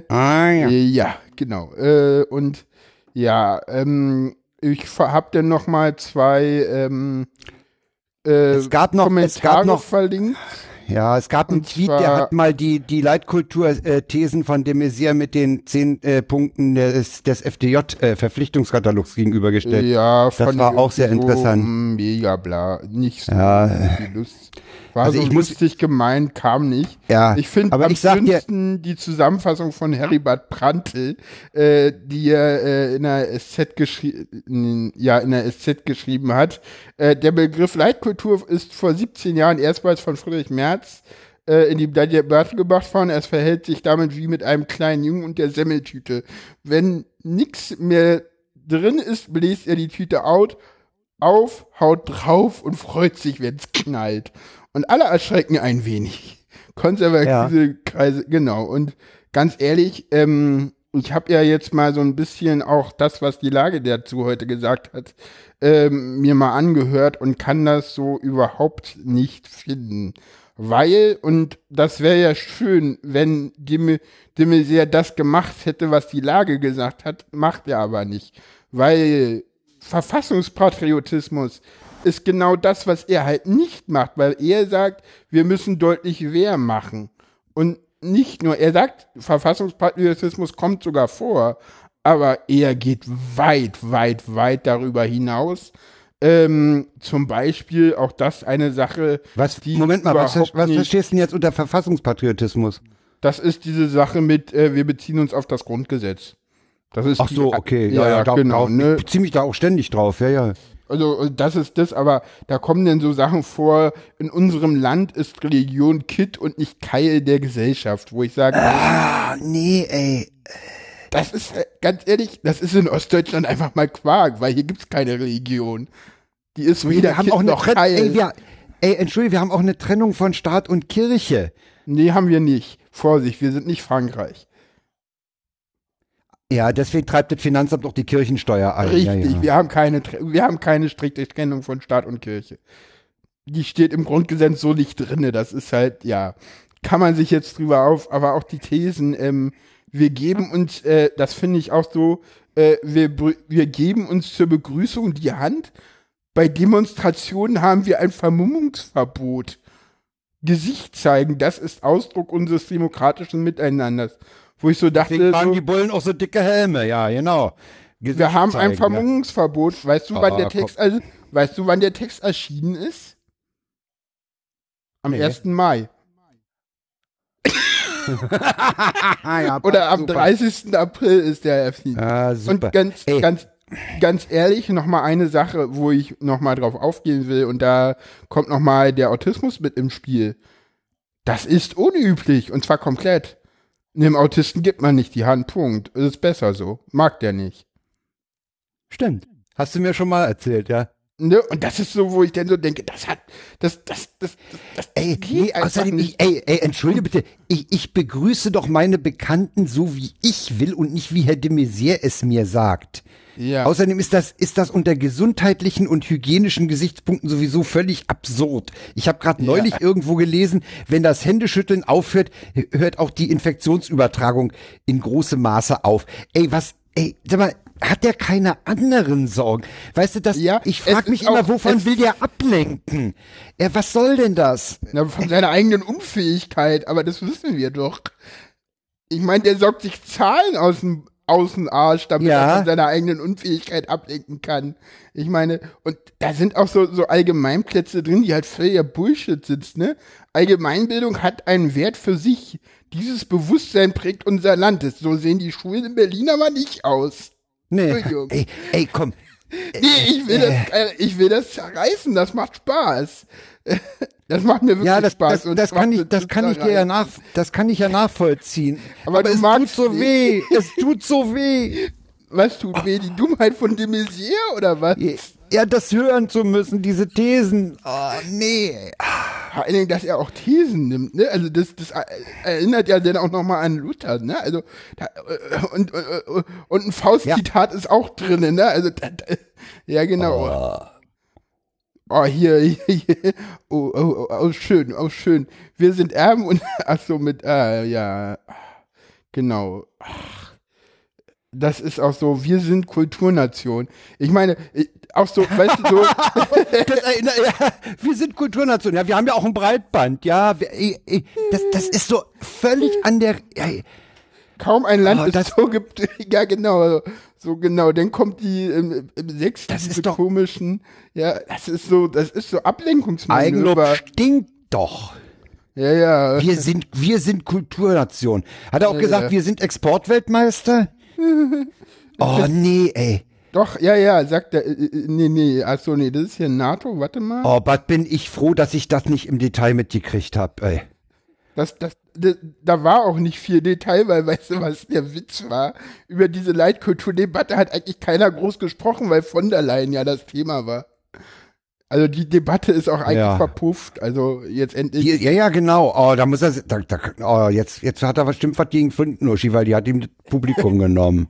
Ah ja. Ja, genau. Äh, und ja, ähm, ich habe dann noch mal zwei ähm, äh, Es gab noch- es Kommentare gab noch- verlinkt. Ja, es gab einen Und Tweet, der hat mal die, die Leitkultur-Thesen von de Maizière mit den zehn äh, Punkten des, des FDJ-Verpflichtungskatalogs gegenübergestellt. Ja, Das war auch sehr interessant. Mega bla. Nicht so Ja, viel Lust. War also so ich muss- lustig gemeint, kam nicht. Ja, ich finde am ich schönsten die Zusammenfassung von Heribert Prantl, äh, die er äh, in der SZ geschrieben, ja, in der SZ geschrieben hat. Äh, der Begriff Leitkultur ist vor 17 Jahren erstmals von Friedrich Merz äh, in die Debatte gebracht worden. Es verhält sich damit wie mit einem kleinen Jungen und der Semmeltüte. Wenn nichts mehr drin ist, bläst er die Tüte out, auf, haut drauf und freut sich, wenn's knallt. Und alle erschrecken ein wenig. Konservative Kreise, genau. Und ganz ehrlich, ähm, ich habe ja jetzt mal so ein bisschen auch das, was die Lage dazu heute gesagt hat, ähm, mir mal angehört und kann das so überhaupt nicht finden. Weil, und das wäre ja schön, wenn de Maizière das gemacht hätte, was die Lage gesagt hat, macht er aber nicht. Weil Verfassungspatriotismus ist genau das, was er halt nicht macht, weil er sagt, wir müssen deutlich Wehr machen. Und nicht nur, er sagt, Verfassungspatriotismus kommt sogar vor, aber er geht weit, weit, weit darüber hinaus. Ähm, zum Beispiel auch das eine Sache, Was, die Moment mal, was, was verstehst du denn jetzt unter Verfassungspatriotismus? Das ist diese Sache mit, äh, wir beziehen uns auf das Grundgesetz. Das ist Ach die- so, okay. Ja, ja, da, genau. drauf, Ne? Ich beziehe mich da auch ständig drauf, ja, ja. Also das ist das, aber da kommen dann so Sachen vor, in unserem Land ist Religion Kit und nicht Keil der Gesellschaft, wo ich sage, Ah, nee, ey. das ist, äh, ganz ehrlich, das ist in Ostdeutschland einfach mal Quark, weil hier gibt's keine Religion. Die ist weder Wir haben Kit auch noch Trennung. Keil. Ey, wir, ey, entschuldige, wir haben auch eine Trennung von Staat und Kirche. nee, haben wir nicht. Vorsicht, wir sind nicht Frankreich. Ja, deswegen treibt das Finanzamt auch die Kirchensteuer ein. Richtig, Ja, ja. wir haben keine, wir haben keine strikte Trennung von Staat und Kirche. Die steht im Grundgesetz so nicht drinne. Das ist halt, ja, kann man sich jetzt drüber auf, aber auch die Thesen, ähm, wir geben uns, äh, das finde ich auch so, äh, wir, wir geben uns zur Begrüßung die Hand. Bei Demonstrationen haben wir ein Vermummungsverbot. Gesicht zeigen, das ist Ausdruck unseres demokratischen Miteinanders. Wo ich so dachte, Deswegen tragen so, die Bullen auch so dicke Helme, ja, genau. Gesicht wir haben ein zeigen, Vermummungsverbot. Weißt du, wann Ah, der Text, also, weißt du, wann der Text erschienen ist? Am Nee. 1. Mai. Ja. ja, Oder am super. 30. April ist der erschienen. Ah, super. Und ganz, Ey. ganz, ganz ehrlich, noch mal eine Sache, wo ich noch mal drauf aufgehen will, und da kommt noch mal der Autismus mit im Spiel. Das ist unüblich, und zwar komplett. Einem Autisten gibt man nicht die Hand, Punkt. Das ist besser so. Mag der nicht. Stimmt. Hast du mir schon mal erzählt, ja? Ne? Und das ist so, wo ich dann so denke, das hat, das, das, das, das, das Ey, geht nee, außerdem, ich, ey, ey, entschuldige bitte, ich, ich begrüße doch meine Bekannten so, wie ich will und nicht wie Herr de Maizière es mir sagt. Ja. Außerdem ist das, ist das unter gesundheitlichen und hygienischen Gesichtspunkten sowieso völlig absurd. Ich habe gerade neulich irgendwo gelesen, wenn das Händeschütteln aufhört, hört auch die Infektionsübertragung in großem Maße auf. Ey, was, ey, sag mal, hat der keine anderen Sorgen? Weißt du, das, Ja, ich frage mich immer, wovon will der ablenken? Ja, was soll denn das? Na, von seiner eigenen Unfähigkeit, aber das wissen wir doch. Ich meine, der sorgt sich Zahlen aus dem Außenarsch, damit Ja. er von seiner eigenen Unfähigkeit ablenken kann. Ich meine, und da sind auch so, so Allgemeinplätze drin, die halt völliger Bullshit sitzt, ne? Allgemeinbildung hat einen Wert für sich. Dieses Bewusstsein prägt unser Land. So sehen die Schulen in Berlin aber nicht aus. Nee, ey, ey, komm. Nee, ich will, das, äh, ich will das zerreißen, das macht Spaß. Das macht mir wirklich Ja, das, Spaß. das, das kann ich, das kann ich dir ja nach, das kann ich ja nachvollziehen. Aber du es tut so weh. Es tut so weh. Was tut weh, die Dummheit von de Maizière oder was? Ja, das hören zu müssen, diese Thesen. Oh, nee. Vor allen Dingen, dass er auch Thesen nimmt, ne? Also das, das erinnert ja dann auch nochmal an Luther, ne? Also da, äh, und, und, und ein Faustzitat ist auch drin, ne? Also da, da, ja genau. Oh, hier, hier, hier. Oh, oh, oh, oh, schön, oh, schön. Wir sind Erben und ach so mit, äh, ja, genau. Ach, Das ist auch so, wir sind Kulturnation. Ich meine, auch so, weißt du, so, Das ja, wir sind Kulturnation. Ja, wir haben ja auch ein Breitband. Ja, wir, ey, ey, das, das ist so völlig an der. Ey, Kaum ein Land Oh, das- so gibt, ja genau, so genau. Dann kommt die im, im sechsten, Das ist doch- komischen, ja, das ist so, das ist so Ablenkungsmanöver. Eigenlob stinkt doch. Ja, ja. Wir sind, wir sind Kulturnation. Hat er auch gesagt, ja. wir sind Exportweltmeister? Oh, nee, ey. Doch, ja, ja, sagt er, äh, äh, nee, nee, ach so, nee, das ist hier NATO, warte mal. Oh, Bad bin ich froh, dass ich das nicht im Detail mitgekriegt hab, ey. Das, das, da, war auch nicht viel Detail, weil weißt du, was der Witz war? Über diese Leitkulturdebatte hat eigentlich keiner groß gesprochen, weil von der Leyen ja das Thema war. Also die Debatte ist auch eigentlich Ja. verpufft. Also jetzt endlich. Hier, ja, ja, genau. Oh, da muss er, da, da, oh, jetzt, jetzt hat er bestimmt was gegen Flintenuschi, weil die hat ihm das Publikum genommen.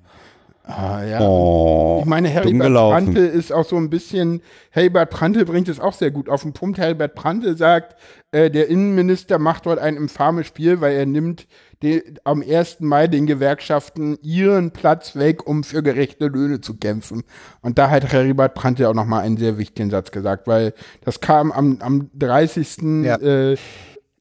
Ah, ja. Oh, Ich meine, gelaufen. Prantl ist auch so ein bisschen, Heribert Prantl bringt es auch sehr gut auf den Punkt. Heribert Prantl sagt, äh, der Innenminister macht dort ein infames Spiel, weil er nimmt den, am 1. Mai den Gewerkschaften ihren Platz weg, um für gerechte Löhne zu kämpfen. Und da hat Heribert Prantl auch nochmal einen sehr wichtigen Satz gesagt, weil das kam am, am 30. Ja. Äh,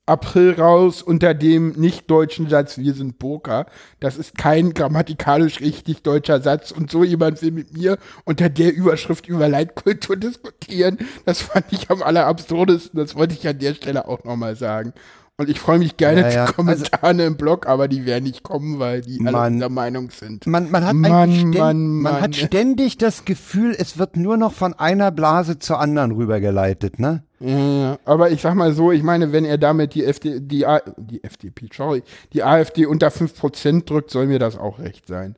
April raus unter dem nicht deutschen Satz, wir sind Poker. Das ist kein grammatikalisch richtig deutscher Satz. Und so jemand will mit mir unter der Überschrift über Leitkultur diskutieren. Das fand ich am allerabsurdesten. Das wollte ich an der Stelle auch nochmal sagen. Und ich freue mich gerne Ja, ja. zu Kommentaren im Blog, aber die werden nicht kommen, weil die alle Man- der Meinung sind. Man, man, hat Mann, eigentlich ständ, Mann, man Mann. hat ständig das Gefühl, es wird nur noch von einer Blase zur anderen rübergeleitet, ne? Ja, aber ich sag mal so, ich meine, wenn er damit die FD, die, A, die FDP, sorry, die AfD unter 5% drückt, soll mir das auch recht sein.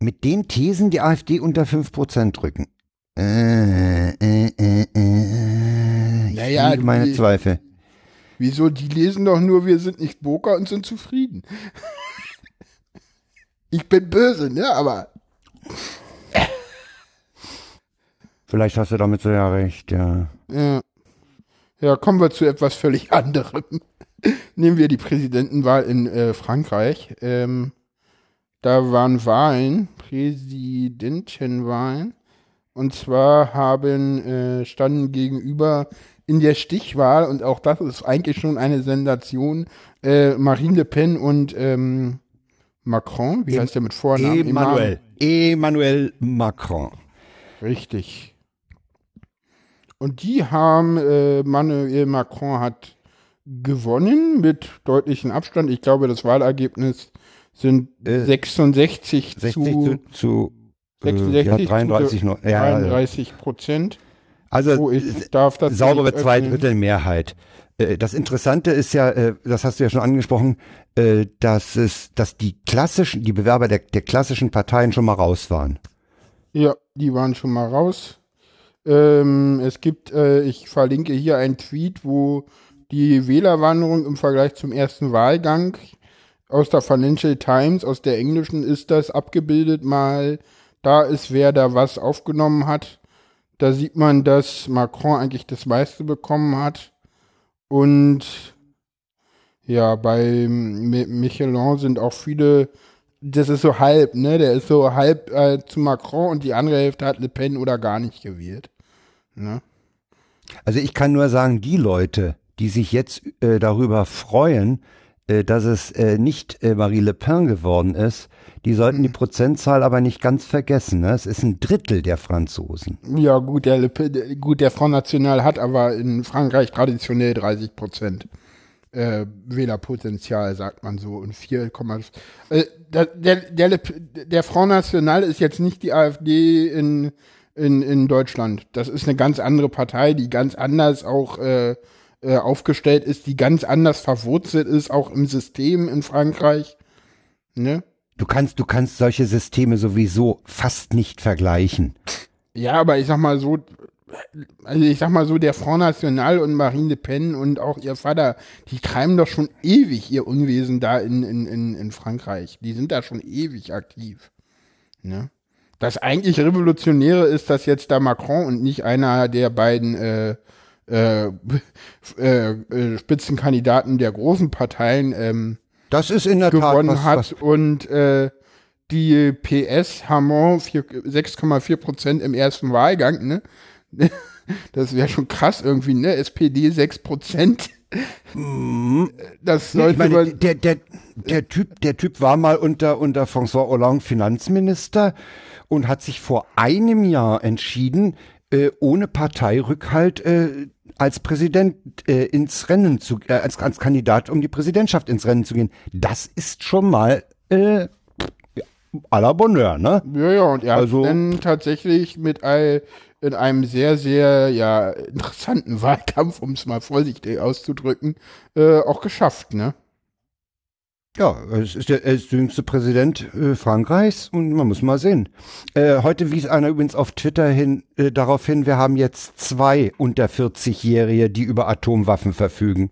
Mit den Thesen die AfD unter 5% drücken. Äh, äh, äh, äh. Ich Naja, meine die- Zweifel. Wieso? Die lesen doch nur, wir sind nicht Boker und sind zufrieden. ich bin böse, ne? Aber Vielleicht hast du damit so ja recht, ja. ja. ja, kommen wir zu etwas völlig anderem. Nehmen wir die Präsidentenwahl in äh, Frankreich. Ähm, da waren Wahlen, Präsidentenwahlen. Und zwar haben äh, standen gegenüber in der Stichwahl, und auch das ist eigentlich schon eine Sensation, äh, Marine Le Pen und ähm, Macron, wie Em- heißt der mit Vornamen? Emmanuel. Emmanuel Macron. Richtig. Und die haben, äh, Manuel Macron hat gewonnen mit deutlichem Abstand. Ich glaube, das Wahlergebnis sind Äh, 66, 60 zu, zu, zu äh, 66 ja, 33 zu noch. Ja, ja, ja. 33 Prozent. Also Oh, ich darf das saubere. Zweidrittelmehrheit. Äh, Das Interessante ist ja, äh, das hast du ja schon angesprochen, äh, dass es, dass die klassischen, die Bewerber der, der klassischen Parteien schon mal raus waren. Ja, die waren schon mal raus. Ähm, es gibt, äh, ich verlinke hier einen Tweet, wo die Wählerwanderung im Vergleich zum ersten Wahlgang aus der Financial Times, aus der englischen ist das abgebildet mal. Da ist, wer da was aufgenommen hat. Da sieht man, dass Macron eigentlich das meiste bekommen hat. Und ja, bei Mi- Michelin sind auch viele das ist so halb, ne? Der ist so halb äh, zu Macron und die andere Hälfte hat Le Pen oder gar nicht gewählt. Ne? Also ich kann nur sagen, die Leute, die sich jetzt äh, darüber freuen, dass es äh, nicht äh, Marie Le Pen geworden ist, die sollten die Prozentzahl aber nicht ganz vergessen. Ne? Es ist ein Drittel der Franzosen. Ja, gut, der Le Pen, gut, der Front National hat aber in Frankreich traditionell 30 Prozent äh, Wählerpotenzial, sagt man so, und 4, äh, der, der, der, der Front National ist jetzt nicht die AfD in, in, in Deutschland. Das ist eine ganz andere Partei, die ganz anders auch äh, äh, aufgestellt ist, die ganz anders verwurzelt ist, auch im System in Frankreich. Ne? Du kannst, du kannst solche Systeme sowieso fast nicht vergleichen. Ja, aber ich sag mal so, also ich sag mal so, der Front National und Marine Le Pen und auch ihr Vater, die treiben doch schon ewig ihr Unwesen da in, in, in, in Frankreich. Die sind da schon ewig aktiv. Ne? Das eigentlich Revolutionäre ist, dass jetzt da Macron und nicht einer der beiden äh, äh, äh, äh, Spitzenkandidaten der großen Parteien ähm, Das ist in der gewonnen Tat was, hat was und äh, die PS Hamon vier- 6,4 Prozent im ersten Wahlgang, ne? Das wäre schon krass irgendwie, ne? SPD 6 Prozent. Das Nee, sollte ich meine, der, der, der, typ, der Typ war mal unter, unter François Hollande Finanzminister und hat sich vor einem Jahr entschieden, äh, ohne Parteirückhalt äh, als Präsident äh, ins Rennen zu, äh, als, als Kandidat um die Präsidentschaft ins Rennen zu gehen. Das ist schon mal äh, à la Bonheur, ne? Ja, ja, und er Also- hat dann tatsächlich mit all, in einem sehr, sehr ja, interessanten Wahlkampf, um es mal vorsichtig auszudrücken, äh, auch geschafft, ne? Ja, es ist der, er ist der jüngste Präsident äh, Frankreichs und man muss mal sehen. Äh, heute wies einer übrigens auf Twitter hin äh, darauf hin, wir haben jetzt zwei unter 40-Jährige, die über Atomwaffen verfügen.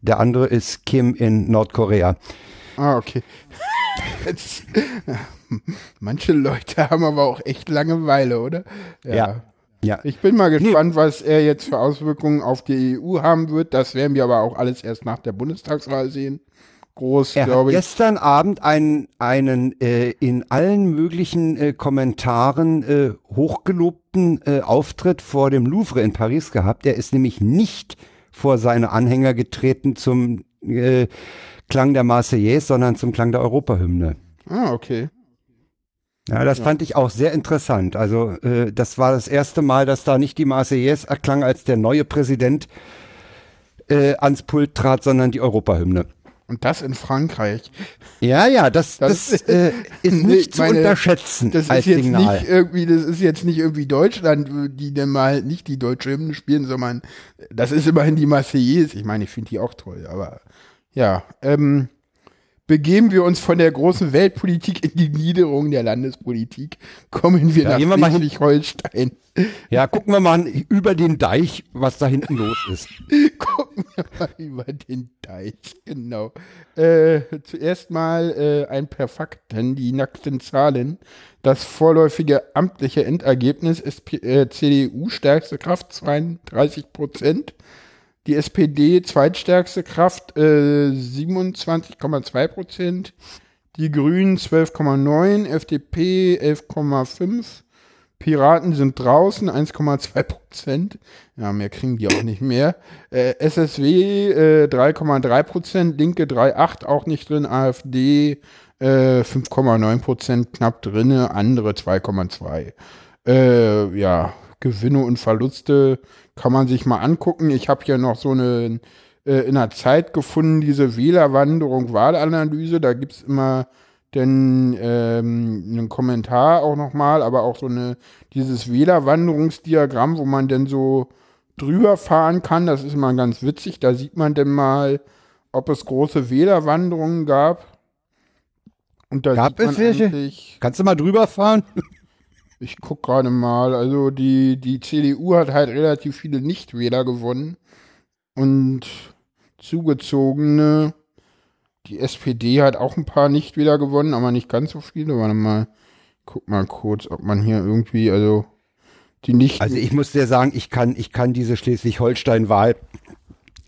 Der andere ist Kim in Nordkorea. Ah, okay. Jetzt, manche Leute haben aber auch echt Langeweile, oder? Ja. Ja. Ich bin mal gespannt, was er jetzt für Auswirkungen auf die EU haben wird. Das werden wir aber auch alles erst nach der Bundestagswahl sehen. Groß, Er hat glaube ich. gestern Abend einen, einen äh, in allen möglichen äh, Kommentaren äh, hochgelobten äh, Auftritt vor dem Louvre in Paris gehabt. Er ist nämlich nicht vor seine Anhänger getreten zum äh, Klang der Marseillaise, sondern zum Klang der Europahymne. Ah, okay. Ja, das ja. fand ich auch sehr interessant. Also äh, das war das erste Mal, dass da nicht die Marseillaise erklang, als der neue Präsident äh, ans Pult trat, sondern die Europahymne. Und das in Frankreich. Ja, ja, das, das, das äh, ist nicht zu meine, unterschätzen das ist jetzt Signal. Nicht irgendwie, das ist jetzt nicht irgendwie Deutschland, die dann mal nicht die deutsche Hymne spielen, sondern das ist immerhin die Marseillaise. Ich meine, ich finde die auch toll, aber ja, ähm, begeben wir uns von der großen Weltpolitik in die Niederung der Landespolitik, kommen wir ja, nach Schleswig-Holstein. Ja, gucken wir mal über den Deich, was da hinten los ist. über den Deich, genau. Äh, zuerst mal äh, ein paar Fakten, die nackten Zahlen. Das vorläufige amtliche Endergebnis ist äh, CDU stärkste Kraft 32 Prozent. Die SPD zweitstärkste Kraft äh, 27,2 Prozent. Die Grünen 12,9, FDP 11,5. Piraten sind draußen 1,2 Prozent. Ja, mehr kriegen die auch nicht mehr. Äh, SSW äh, 3,3 Prozent, Linke 3,8 auch nicht drin, AfD äh, 5,9 Prozent knapp drinne, andere 2,2. Äh, ja, Gewinne und Verluste kann man sich mal angucken. Ich habe hier noch so eine äh, in der Zeit gefunden, diese Wählerwanderung, Wahlanalyse. Da gibt es immer denn ähm, einen Kommentar auch nochmal, aber auch so eine, dieses Wählerwanderungsdiagramm, wo man denn so drüber fahren kann. Das ist immer ganz witzig. Da sieht man denn mal, ob es große Wählerwanderungen gab. Und da gab es welche? Kannst du mal drüber fahren? Ich guck gerade mal. Also die, die CDU hat halt relativ viele Nichtwähler gewonnen. Und zugezogene. Die SPD hat auch ein paar Nichtwähler gewonnen, aber nicht ganz so viele. Warte mal. Guck mal kurz, ob man hier irgendwie, also die nicht. Also ich muss dir sagen, ich kann, ich kann diese Schleswig-Holstein-Wahl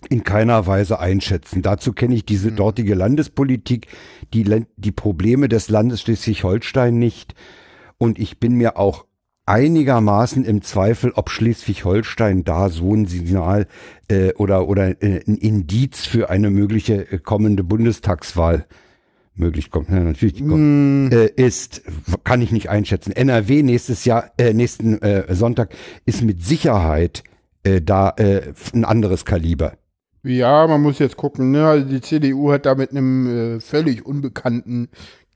in keiner Weise einschätzen. Dazu kenne ich diese hm. dortige Landespolitik, die, die Probleme des Landes Schleswig-Holstein nicht. Und ich bin mir auch einigermaßen im Zweifel, ob Schleswig-Holstein da so ein Signal äh, oder, oder äh, ein Indiz für eine mögliche äh, kommende Bundestagswahl möglich kommt, ja, natürlich mm. äh, ist, kann ich nicht einschätzen. NRW nächstes Jahr, äh, nächsten äh, Sonntag ist mit Sicherheit äh, da äh, ein anderes Kaliber. Ja, man muss jetzt gucken, ne? Also die CDU hat da mit einem äh, völlig unbekannten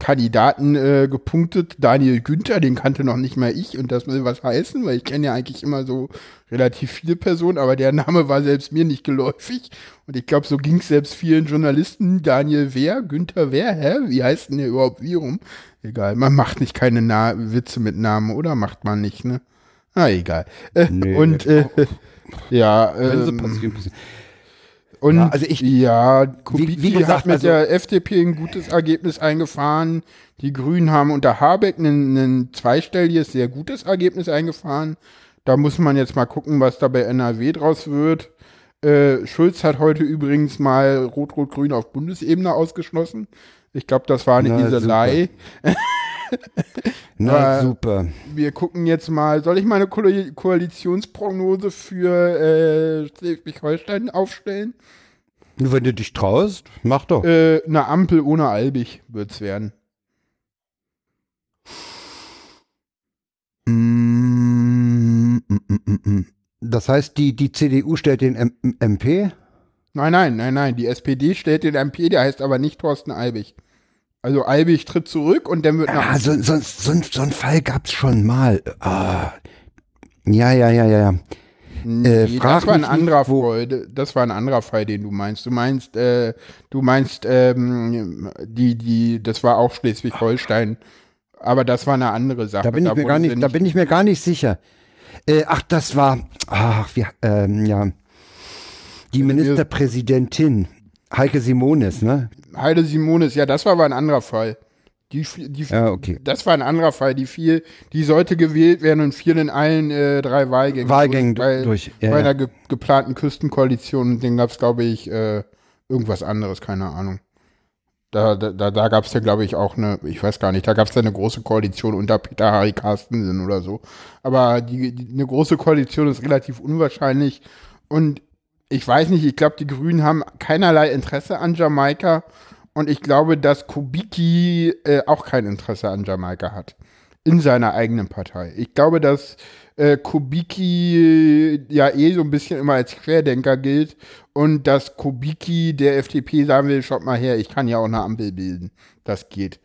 Kandidaten äh, gepunktet. Daniel Günther, den kannte noch nicht mal ich und das will was heißen, weil ich kenne ja eigentlich immer so relativ viele Personen, aber der Name war selbst mir nicht geläufig und ich glaube, so ging es selbst vielen Journalisten. Daniel wer? Günther wer? Hä? Wie heißt denn der überhaupt wie rum? Egal, man macht nicht keine Na Witze mit Namen, oder? Macht man nicht, ne? Ah, egal. Äh, nee, und äh, ja, ähm, und ja, also ich, ja, Kubicki wie, wie gesagt, hat mit also, der FDP ein gutes Ergebnis eingefahren. Die Grünen haben unter Habeck ein, ein zweistelliges, sehr gutes Ergebnis eingefahren. Da muss man jetzt mal gucken, was da bei NRW draus wird. Äh, Schulz hat heute übrigens mal Rot-Rot-Grün auf Bundesebene ausgeschlossen. Ich glaube, das war eine Iselei. Na super. Wir gucken jetzt mal, soll ich mal eine Ko Koalitionsprognose für äh, Schleswig-Holstein aufstellen? Wenn du dich traust, mach doch. Äh, eine Ampel ohne Albig wird's werden. Das heißt, die, die CDU stellt den M MP? Nein, nein, nein, nein. Die SPD stellt den MP, der heißt aber nicht Thorsten Albig. Also Albig tritt zurück und dann wird nach. Ah, so, so, so, so ein Fall gab's schon mal. Ah. Ja, ja, ja, ja, ja. Nee, äh, das war ein anderer Fall. Das war ein anderer Fall, den du meinst. Du meinst, äh, du meinst, ähm, die, die, das war auch Schleswig-Holstein. Aber das war eine andere Sache. Da bin ich mir gar nicht, nicht, da bin ich mir gar nicht sicher. Äh, ach, das war, ach, wir, ähm, ja, die Ministerpräsidentin Heike Simonis, ne? Heide Simonis, ja, das war aber ein anderer Fall. Die, die, ja, okay. Das war ein anderer Fall. Die fiel, die sollte gewählt werden und fiel in allen äh, drei Wahlgängen. Wahlgängen bei, durch. Ja, bei einer ge geplanten Küstenkoalition. Den gab es, glaube ich, äh, irgendwas anderes, keine Ahnung. Da, da, da gab es ja, glaube ich, auch eine, ich weiß gar nicht, da gab es ja eine große Koalition unter Peter Harry Carstensen oder so. Aber die, die, eine große Koalition ist relativ unwahrscheinlich. Und ich weiß nicht, ich glaube, die Grünen haben keinerlei Interesse an Jamaika und ich glaube, dass Kubicki äh, auch kein Interesse an Jamaika hat. In seiner eigenen Partei. Ich glaube, dass äh, Kubicki ja eh so ein bisschen immer als Querdenker gilt und dass Kubicki der FDP sagen will, schaut mal her, ich kann ja auch eine Ampel bilden. Das geht.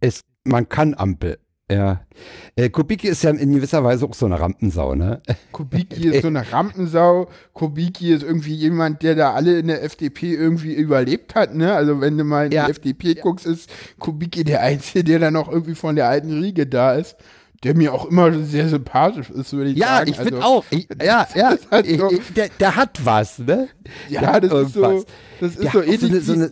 Es, man kann Ampel. Ja. Äh, Kubicki ist ja in gewisser Weise auch so eine Rampensau, ne? Kubicki ist so eine Rampensau. Kubicki ist irgendwie jemand, der da alle in der FDP irgendwie überlebt hat, ne? Also wenn du mal in Ja. die FDP guckst, ist Kubicki der Einzige, der da noch irgendwie von der alten Riege da ist. Der mir auch immer sehr sympathisch ist, würde ich Ja, sagen. ich finde Also, auch. Ich, ja, ja. halt so- Ich- ich- der, der hat was, ne? Ja, das ist so, das ist Der so ähnlich so eine, so eine,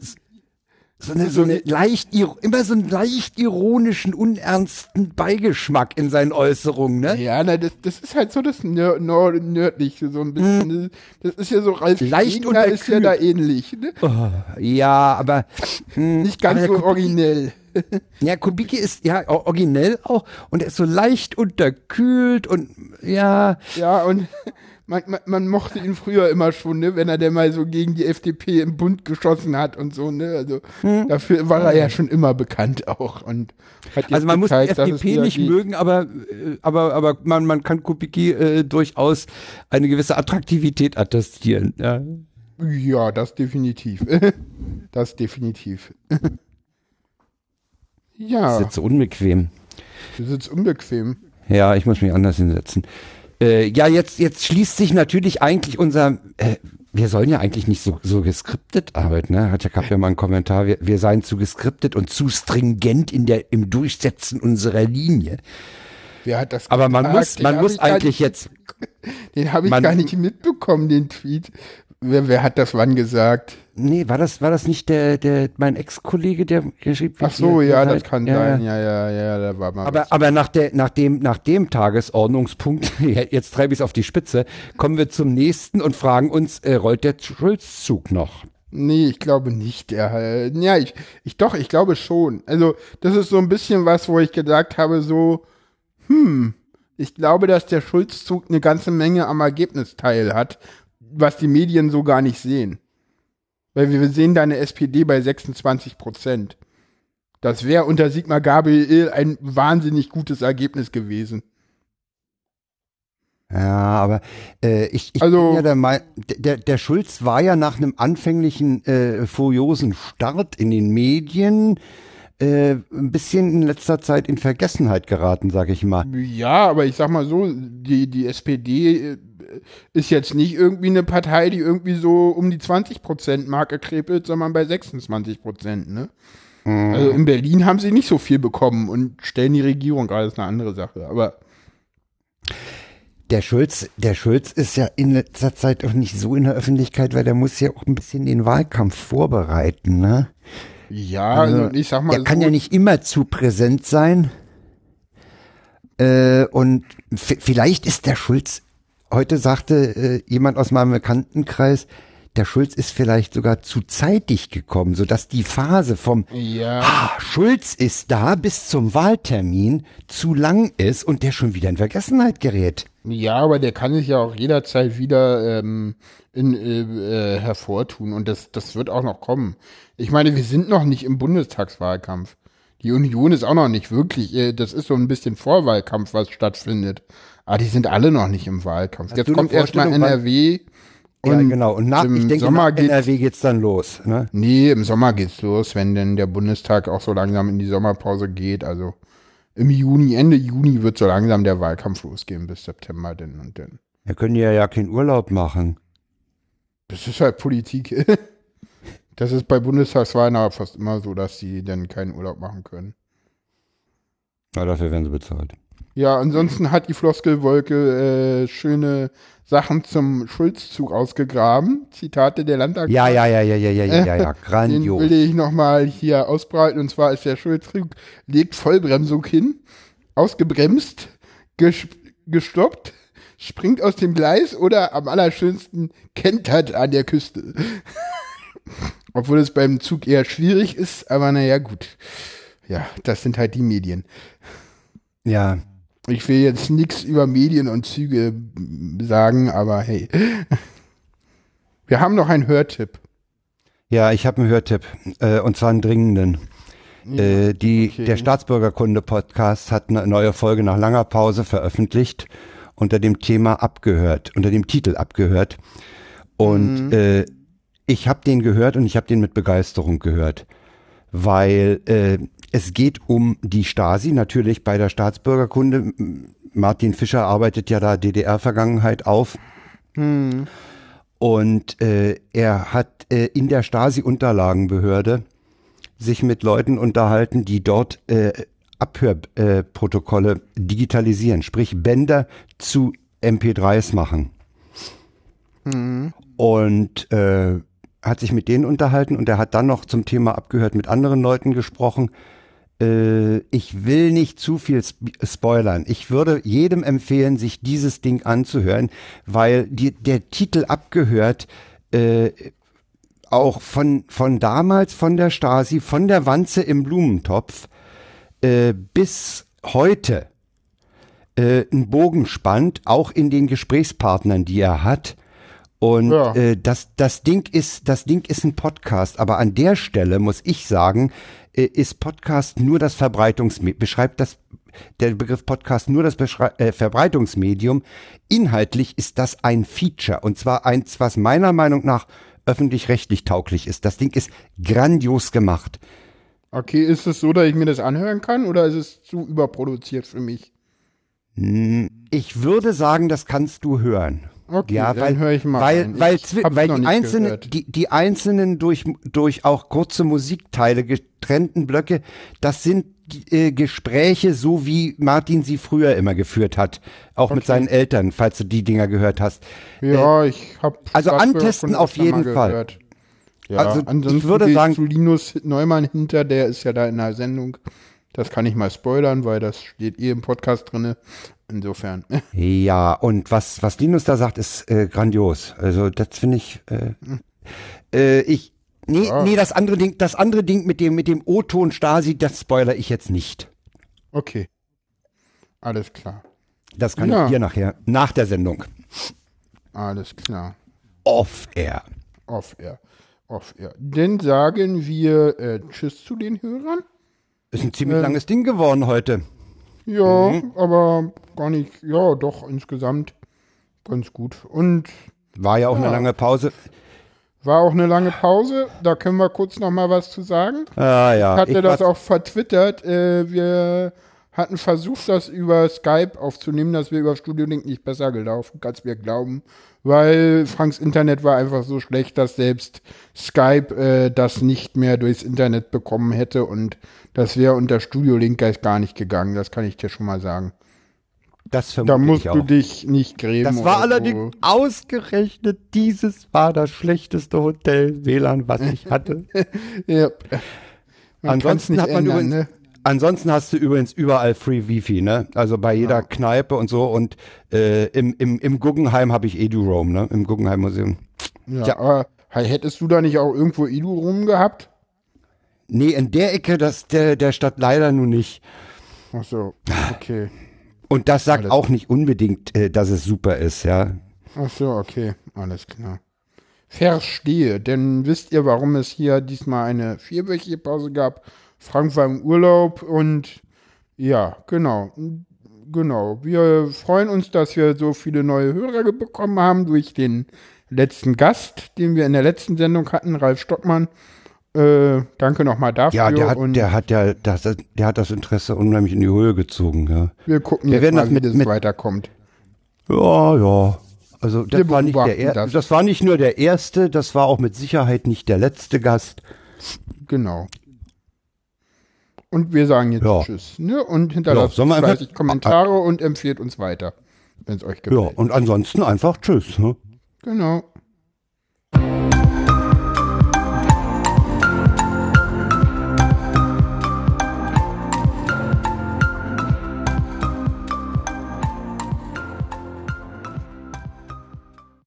so eine, so eine leicht, immer so einen leicht ironischen, unernsten Beigeschmack in seinen Äußerungen, ne? Ja, na, das, das ist halt so das Nör Nör Nördliche, so ein bisschen. ne? Das ist ja so, Ralf. Leicht Stegner ist ja da ähnlich. Ne? Ja, aber hm, Nicht ganz aber so Kubicki- originell. Ja, Kubicki ist ja originell auch und er ist so leicht unterkühlt und ja, Ja, und man, man, man mochte ihn früher immer schon, ne, wenn er denn mal so gegen die FDP im Bund geschossen hat und so, ne? Also Hm. dafür war er ja schon immer bekannt auch. Und also man muss die gezeigt, dass es FDP nicht geht. mögen, aber äh, aber aber man man kann Kubicki äh, durchaus eine gewisse Attraktivität attestieren. Ja. Ja, das definitiv. das definitiv. Ja, so unbequem. das ist jetzt unbequem. Ja, ich muss mich anders hinsetzen. Äh, ja, jetzt, jetzt schließt sich natürlich eigentlich unser, äh, wir sollen ja eigentlich nicht so, so geskriptet arbeiten, ne? Hat ja, gab ja mal einen Kommentar, wir, wir seien zu geskriptet und zu stringent in der, im Durchsetzen unserer Linie. Wer hat das Aber man gesagt? muss, man muss eigentlich nicht, jetzt, Den habe ich man- gar nicht mitbekommen, den Tweet. Wer, wer hat das wann gesagt? Nee, war das, war das nicht der, der, mein Ex-Kollege, der geschrieben Ach so, ja, das kann ja, sein. Ja, ja, ja, da war mal Aber, was. aber nach, der, nach, dem, nach dem Tagesordnungspunkt, jetzt treibe ich es auf die Spitze, kommen wir zum nächsten und fragen uns, äh, rollt der Schulzzug noch? Nee, ich glaube nicht. Der, äh, ja, ich, ich doch, ich glaube schon. Also, das ist so ein bisschen was, wo ich gesagt habe, so, hm, ich glaube, dass der Schulzzug eine ganze Menge am Ergebnis teil hat, was die Medien so gar nicht sehen. Weil wir sehen da eine SPD bei 26 Prozent. Das wäre unter Sigmar Gabriel ein wahnsinnig gutes Ergebnis gewesen. Ja, aber äh, ich, ich Also- bin ja der, Mei- der, der Schulz war ja nach einem anfänglichen äh, furiosen Start in den Medien äh, ein bisschen in letzter Zeit in Vergessenheit geraten, sag ich mal. Ja, aber ich sag mal so, die, die SPD äh, ist jetzt nicht irgendwie eine Partei, die irgendwie so um die 20%-Marke krepelt, sondern bei 26%, ne? Also in Berlin haben sie nicht so viel bekommen und stellen die Regierung gerade, ist eine andere Sache. Aber Der Schulz, der Schulz ist ja in letzter Zeit auch nicht so in der Öffentlichkeit, weil der muss ja auch ein bisschen den Wahlkampf vorbereiten, ne? ja, also, ich sag mal Der kann so, ja nicht immer zu präsent sein. Äh, und vielleicht ist der Schulz, heute sagte äh, jemand aus meinem Bekanntenkreis, der Schulz ist vielleicht sogar zu zeitig gekommen, sodass die Phase vom ja, ah, Schulz ist da bis zum Wahltermin zu lang ist und der schon wieder in Vergessenheit gerät. ja, aber der kann sich ja auch jederzeit wieder ähm, in, äh, äh, hervortun und das, das wird auch noch kommen. Ich meine, wir sind noch nicht im Bundestagswahlkampf. Die Union ist auch noch nicht wirklich, äh, das ist so ein bisschen Vorwahlkampf, was stattfindet. Aber die sind alle noch nicht im Wahlkampf. Hast Jetzt kommt erstmal NRW. ja, Und genau. Und nach, im ich denke, Sommer nach geht's- NRW geht's dann los. Ne? Nee, im Sommer geht's los, wenn denn der Bundestag auch so langsam in die Sommerpause geht. Also im Juni, Ende Juni wird so langsam der Wahlkampf losgehen bis September denn und denn. Wir können ja ja keinen Urlaub machen. Das ist halt Politik. Das ist bei Bundestagswahlen aber fast immer so, dass sie dann keinen Urlaub machen können. Ja, dafür werden sie bezahlt. Ja, ansonsten hat die Floskelwolke äh, schöne Sachen zum Schulzzug ausgegraben. Zitate der Landtag. Ja, ja, ja, ja, ja, ja, ja, ja, ja. Den grandios. will ich nochmal hier ausbreiten. Und zwar ist der Schulzzug, legt Vollbremsung hin, ausgebremst, ges gestoppt, springt aus dem Gleis oder am allerschönsten kentert an der Küste. Obwohl es beim Zug eher schwierig ist, aber naja, gut. Ja, das sind halt die Medien. Ja, Ich will jetzt nichts über Medien und Züge sagen, aber hey. Wir haben noch einen Hörtipp. Ja, ich habe einen Hörtipp, äh, und zwar einen dringenden. äh, die, okay. Der Staatsbürgerkunde-Podcast hat eine neue Folge nach langer Pause veröffentlicht unter dem Thema abgehört, unter dem Titel abgehört. Und äh, ich habe den gehört und ich habe den mit Begeisterung gehört, weil äh, es geht um die Stasi, natürlich bei der Staatsbürgerkunde. Martin Fischer arbeitet ja da DDR-Vergangenheit auf. Und äh, er hat äh, in der Stasi-Unterlagenbehörde sich mit Leuten unterhalten, die dort äh, Abhörprotokolle Protokolle digitalisieren, sprich Bänder zu MP3s machen. Und äh, hat sich mit denen unterhalten und er hat dann noch zum Thema abgehört mit anderen Leuten gesprochen. Äh, ich will nicht zu viel sp spoilern. Ich würde jedem empfehlen, sich dieses Ding anzuhören, weil die, der Titel abgehört äh, auch von, von damals, von der Stasi, von der Wanze im Blumentopf äh, bis heute äh, einen Bogen spannt, auch in den Gesprächspartnern, die er hat. Und Ja. äh, das, das Ding ist, das Ding ist ein Podcast, aber an der Stelle muss ich sagen, ist Podcast nur das Verbreitungsmedium, beschreibt das der Begriff Podcast nur das Beschrei äh, Verbreitungsmedium. Inhaltlich ist das ein Feature und zwar eins, was meiner Meinung nach öffentlich-rechtlich tauglich ist. Das Ding ist grandios gemacht. Okay, ist es so, dass ich mir das anhören kann oder ist es zu überproduziert für mich? Ich würde sagen, das kannst du hören. Okay, ja, dann weil, höre ich mal weil, weil, weil die einzelnen, die, die einzelnen durch, durch auch kurze Musikteile getrennten Blöcke, das sind äh, Gespräche, so wie Martin sie früher immer geführt hat, auch mit seinen Eltern, falls du die Dinger gehört hast. Ja, ich habe also antesten auf jeden Fall. Ja, Also, ansonsten ich würde sagen- zu Linus Neumann hinter, der ist ja da in der Sendung. Das kann ich mal spoilern, weil das steht eh im Podcast drinne. Insofern. Ja, und was, was Linus da sagt, ist äh, grandios. Also das finde ich, äh, äh, ich, nee, Ja. nee, das andere Ding, das andere Ding mit dem, mit dem O-Ton Stasi, das spoiler ich jetzt nicht. Okay. Alles klar. Das kann Ja. ich dir nachher, nach der Sendung. Alles klar. Off-Air. Off-Air. Off-Air. Dann sagen wir äh, Tschüss zu den Hörern. Ist ein ziemlich Ähm. langes Ding geworden heute. Ja, Mhm. aber gar nicht. Ja, doch, insgesamt ganz gut. Und War ja auch eine Ja. lange Pause. war auch eine lange Pause. Da können wir kurz noch mal was zu sagen. Ah ja. hatte ich das auch vertwittert. Äh, wir hatten versucht, das über Skype aufzunehmen. Das wäre über Studio Link nicht besser gelaufen, kannst mir glauben. Weil Franks Internet war einfach so schlecht, dass selbst Skype äh, das nicht mehr durchs Internet bekommen hätte. Und das wäre unter Studio Link gar nicht gegangen. Das kann ich dir schon mal sagen. Das Da musst du dich nicht grämen. Das war allerdings ausgerechnet, dieses war das schlechteste Hotel WLAN, was ich hatte. So. Ja. Man ansonsten hat man ändern, übrigens, ne? ansonsten hast du übrigens überall Free Wifi, ne? Also bei jeder Kneipe und so und äh, im, im, im Guggenheim habe ich EduRoam, ne? Im Guggenheim Museum. Ja, Tja. aber hättest du da nicht auch irgendwo Idu rum gehabt? Nee, in der Ecke das, der, der Stadt leider nur nicht. Ach so, okay. Und das sagt Alles auch nicht unbedingt, äh, dass es super ist, ja. Ach so, okay, alles klar. Verstehe, denn wisst ihr, warum es hier diesmal eine vierwöchige Pause gab? Frank war im Urlaub und ja, genau, genau. Wir freuen uns, dass wir so viele neue Hörer bekommen haben durch den letzten Gast, den wir in der letzten Sendung hatten, Ralf Stockmann. Äh, danke nochmal dafür. Ja, der hat, der hat ja, das, der hat das Interesse unheimlich in die Höhe gezogen, ja. wir gucken wir jetzt werden mal, das wie mit- das mit- weiterkommt. Ja, ja. Also das Wir war nicht der er das. das. war nicht nur der erste, das war auch mit Sicherheit nicht der letzte Gast. Genau. Und wir sagen jetzt Ja. Tschüss. Ne? Und hinterlasst Ja, einfach- Kommentare und empfiehlt uns weiter, wenn es euch Ja, gefällt. und ansonsten einfach Tschüss. Ne? Genau.